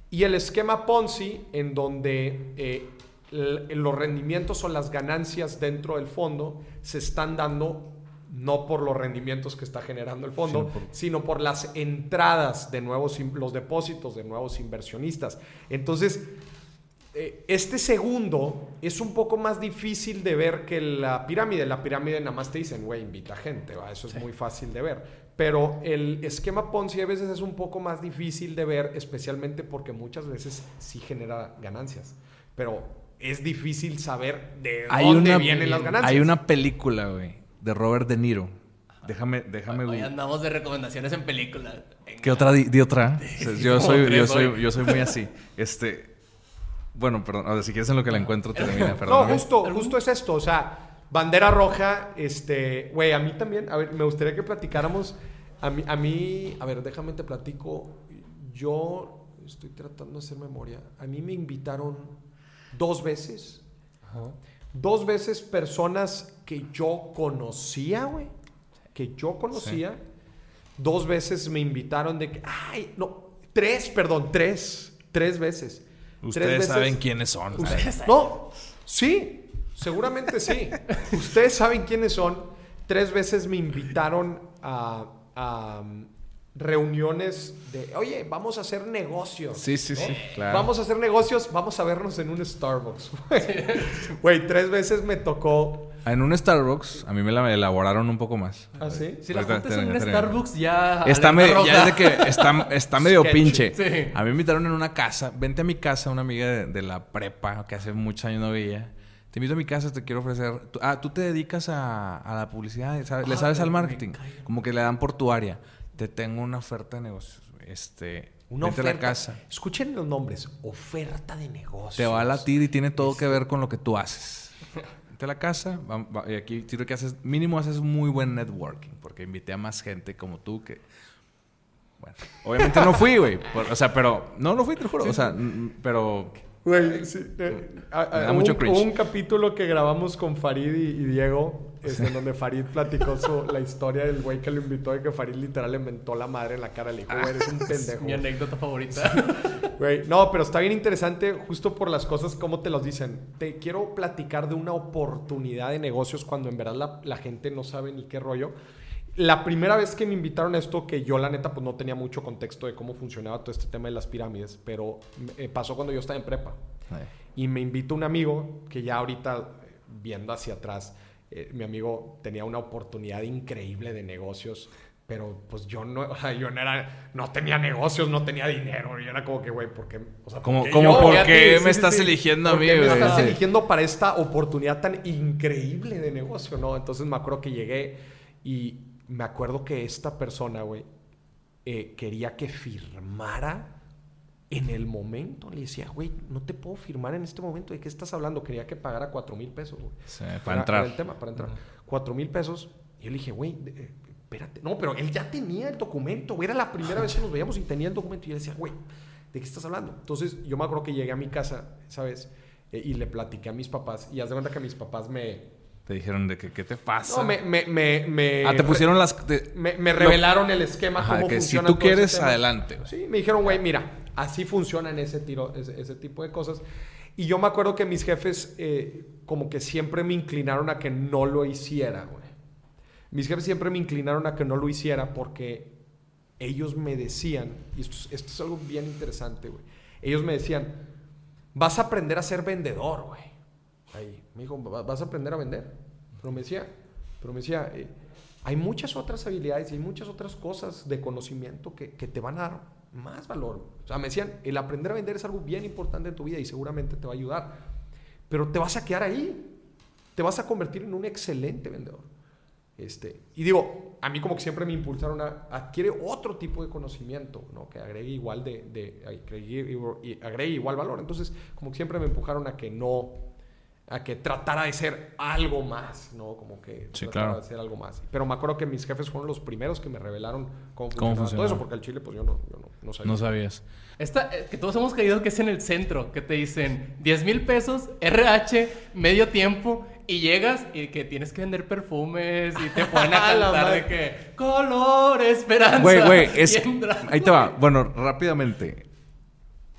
Y el esquema Ponzi, en donde eh, los rendimientos o las ganancias dentro del fondo se están dando no por los rendimientos que está generando el fondo, Sino por- sino por las entradas de nuevos, los depósitos de nuevos inversionistas. Entonces, eh, este segundo es un poco más difícil de ver que la pirámide. La pirámide nada más te dicen, güey, invita gente, ¿va? eso es muy fácil de ver. Pero el esquema Ponzi a veces es un poco más difícil de ver, especialmente porque muchas veces sí genera ganancias. Pero es difícil saber de Hay dónde una, vienen las ganancias. hay una película, güey, de Robert De Niro. Déjame, déjame. Hoy andamos de recomendaciones en películas. Venga. ¿Qué otra di, di otra? O sea, yo soy, yo soy, yo soy muy así. Este, bueno, perdón. A ver, si quieres en lo que la encuentro termina, No, perdón. justo, justo es esto. O sea, bandera roja, este, güey, a mí también, a ver, me gustaría que platicáramos. A mí, a mí, a ver, déjame te platico. Yo estoy tratando de hacer memoria. A mí me invitaron dos veces. Dos veces personas que yo conocía, güey. Que yo conocía. Dos veces me invitaron de que, ay, no, tres, perdón, tres. Tres veces. Tres Ustedes veces- saben quiénes son. Ustedes- no, sí, seguramente sí. Ustedes saben quiénes son. Tres veces me invitaron a, a, um, reuniones de, oye, vamos a hacer negocios. Sí, sí, sí, claro. Vamos a hacer negocios, vamos a vernos en un Starbucks. Güey, tres veces me tocó. En un Starbucks, a mí me la elaboraron un poco más. ¿Ah, sí? Si la juntas en un. Starbucks, ya. Está, alerta me- roja. ya es de que está, está medio Sketchy. pinche. Sí. A mí me invitaron en una casa. Vente a mi casa, una amiga de, de la prepa que hace muchos años no veía. Te invito a mi casa, te quiero ofrecer. ah, tú te dedicas a, a la publicidad, ¿sabes? le Ah, sabes al me marketing. Como que le dan por tu área. Te tengo una oferta de negocios. Este, Una vente oferta. a la casa. Escuchen los nombres. Oferta de negocios. Te va a latir y tiene todo que ver con lo que tú haces. Vente a la casa. va- va- y aquí quiero que haces, mínimo haces muy buen networking. Porque invité a más gente como tú que. Bueno, obviamente no fui, güey. O sea, pero. No, no fui, te lo juro. O sea, pero. Güey, sí, eh, a- a- Me da hubo mucho un, cringe. hubo un capítulo que grabamos con Farid y, y Diego, este, en donde Farid platicó su- la historia del güey que lo invitó y que Farid literal le mentó la madre en la cara. Le dijo, güey, eres un pendejo. Mi anécdota favorita. Güey, no, pero está bien interesante justo por las cosas como te los dicen. Te quiero platicar de una oportunidad de negocios cuando en verdad la, la gente no sabe ni qué rollo. La primera vez que me invitaron a esto, que yo la neta pues no tenía mucho contexto de cómo funcionaba todo este tema de las pirámides, pero eh, pasó cuando yo estaba en prepa. Y me invita un amigo que ya ahorita, viendo hacia atrás, eh, mi amigo tenía una oportunidad increíble de negocios, pero pues yo no, o sea, yo no era, no tenía negocios, no tenía dinero. Yo era como que, güey, ¿por qué? O sea, ¿por qué como yo? ¿por Ya qué te- me sí, estás sí. eligiendo a ¿Por mí, qué me estás Sí. eligiendo para esta oportunidad tan increíble de negocio, no? Entonces me acuerdo que llegué y me acuerdo que esta persona, güey, eh, quería que firmara en el momento. Le decía, güey, no te puedo firmar en este momento. ¿De qué estás hablando? Quería que pagara cuatro mil pesos, güey. Sí, Era- para entrar. era el tema, para entrar. Cuatro mil pesos. Y yo le dije, güey, eh, espérate. No, pero él ya tenía el documento. güey. Era la primera vez que nos veíamos y tenía el documento. Y yo le decía, güey, ¿de qué estás hablando? Entonces yo me acuerdo que llegué a mi casa, ¿sabes? Eh, y le platiqué a mis papás. Y haz de cuenta que mis papás me... Te dijeron de que, ¿qué te pasa? No, me... me, me, me- ah, te pusieron las... te- me, me revelaron el esquema, Ajá, cómo que si funciona tú todo ese quieres, adelante. güey. Sí, me dijeron, güey, mira, así funcionan ese, tiro, ese, ese tipo de cosas. Y yo me acuerdo que mis jefes eh, como que siempre me inclinaron a que no lo hiciera, güey. Mis jefes siempre me inclinaron a que no lo hiciera porque ellos me decían, y esto, es- esto es algo bien interesante, güey. Ellos me decían, vas a aprender a ser vendedor, güey. Ahí, me dijo, "Va- vas a aprender a vender. Pero me decía, pero me decía, eh, hay muchas otras habilidades y hay muchas otras cosas de conocimiento que, te van a dar más valor. O sea, me decían, el aprender a vender es algo bien importante en tu vida y seguramente te va a ayudar. Pero te vas a quedar ahí. Te vas a convertir en un excelente vendedor. Este, y digo, a mí como que siempre me impulsaron a adquiere otro tipo de conocimiento, ¿no? Que agregue igual de, de agregue igual valor. Entonces, como que siempre me empujaron a que no, a que tratara de ser algo más, ¿no? Como que Sí, tratara claro. de ser algo más. Pero me acuerdo que mis jefes fueron los primeros que me revelaron cómo funcionaba, ¿Cómo todo funcionaba? eso, porque al chile pues yo no, yo no, no sabía. No sabías. Esta, eh, que todos hemos creído que es en el centro, que te dicen 10 mil pesos, RH, medio tiempo, y llegas y que tienes que vender perfumes y te ponen a cantar de que color, esperanza. Güey, güey, es... Ahí te va. Bueno, rápidamente.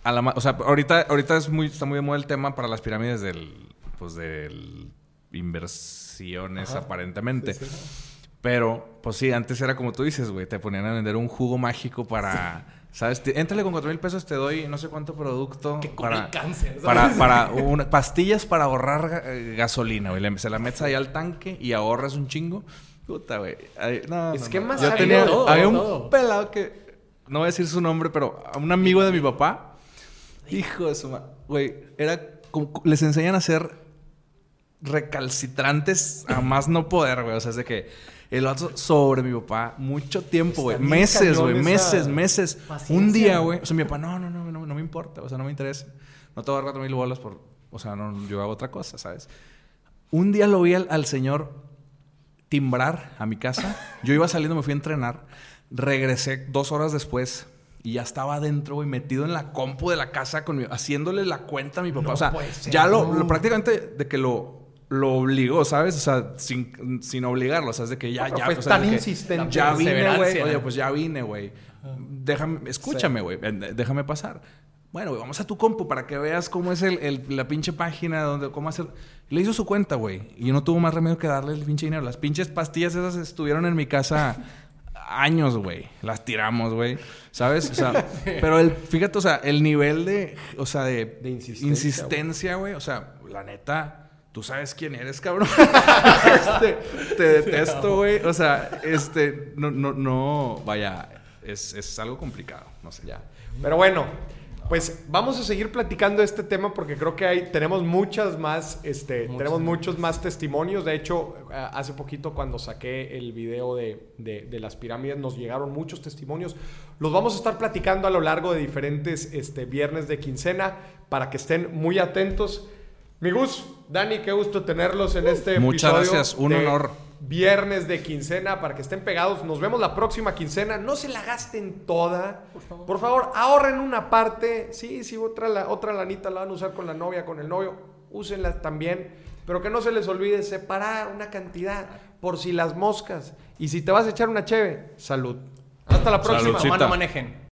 A la ma- o sea, ahorita, ahorita es muy, está muy de moda el tema para las pirámides del... Pues del... Inversiones, Ajá. aparentemente. Sí, sí. Pero, pues sí, antes era como tú dices, güey. Te ponían a vender un jugo mágico para... ¿Sabes? Éntrale con cuatro mil pesos, te doy no sé cuánto producto Que cura para... el cáncer. Para, ¿sabes? para una- pastillas para ahorrar eh, gasolina, güey. Se la metes ahí al tanque y ahorras un chingo. Puta, güey. No, Es no, que no. más Yo había tenía, todo, había un todo. pelado que... No voy a decir su nombre, pero a un amigo de mi papá. Hijo de su ma... Güey, era... como- les enseñan a ser recalcitrantes a más no poder, güey. O sea, es de que el otro sobre mi papá mucho tiempo, güey. Meses, güey. Meses, meses. paciencia. Un día, güey. O sea, mi papá, no, no, no, no, no me importa. O sea, no me interesa. No te voy a dar cuatro mil bolas por... O sea, no, yo hago otra cosa, ¿sabes? Un día lo vi al, al señor timbrar a mi casa. Yo iba saliendo, me fui a entrenar. Regresé dos horas después y ya estaba adentro, güey, metido en la compu de la casa con mi- haciéndole la cuenta a mi papá. No o sea, ya lo, lo- prácticamente de que lo, lo obligó, ¿sabes? O sea, sin, sin obligarlo. O sea, es de que ya, pero ya. fue sea, tan de que insistente. Ya vine, güey. Oye, pues ya vine, güey. Déjame, escúchame, güey. Déjame pasar. Bueno, güey, vamos a tu compu para que veas cómo es el, el- la pinche página, donde, cómo hacer. Le hizo su cuenta, güey. Y yo no tuvo más remedio que darle el pinche dinero. Las pinches pastillas esas estuvieron en mi casa años, güey. Las tiramos, güey. ¿Sabes? O sea, pero el, fíjate, o sea, el nivel de, o sea, de, De insistencia, güey. O sea, la neta, tú sabes quién eres, cabrón. Este, te detesto, güey. O sea, este, no, no, no, vaya, es, es algo complicado, no sé. Ya. Pero bueno, pues vamos a seguir platicando de este tema porque creo que hay, tenemos muchas más, este, Muchos tenemos más. muchos más testimonios. De hecho, hace poquito cuando saqué el video de, de- de las pirámides nos llegaron muchos testimonios. Los vamos a estar platicando a lo largo de diferentes este, viernes de quincena para que estén muy atentos. Mi Gus, Dani, qué gusto tenerlos en este Muchas episodio gracias, un de honor. Viernes de quincena para que estén pegados. Nos vemos la próxima quincena. No se la gasten toda. Por favor, ahorren una parte. Sí, sí, otra, la, otra lanita la van a usar con la novia, con el novio. Úsenla también. Pero que no se les olvide separar una cantidad por si las moscas. Y si te vas a echar una cheve, salud. Hasta la próxima. Saludcita. Mamá, no manejen.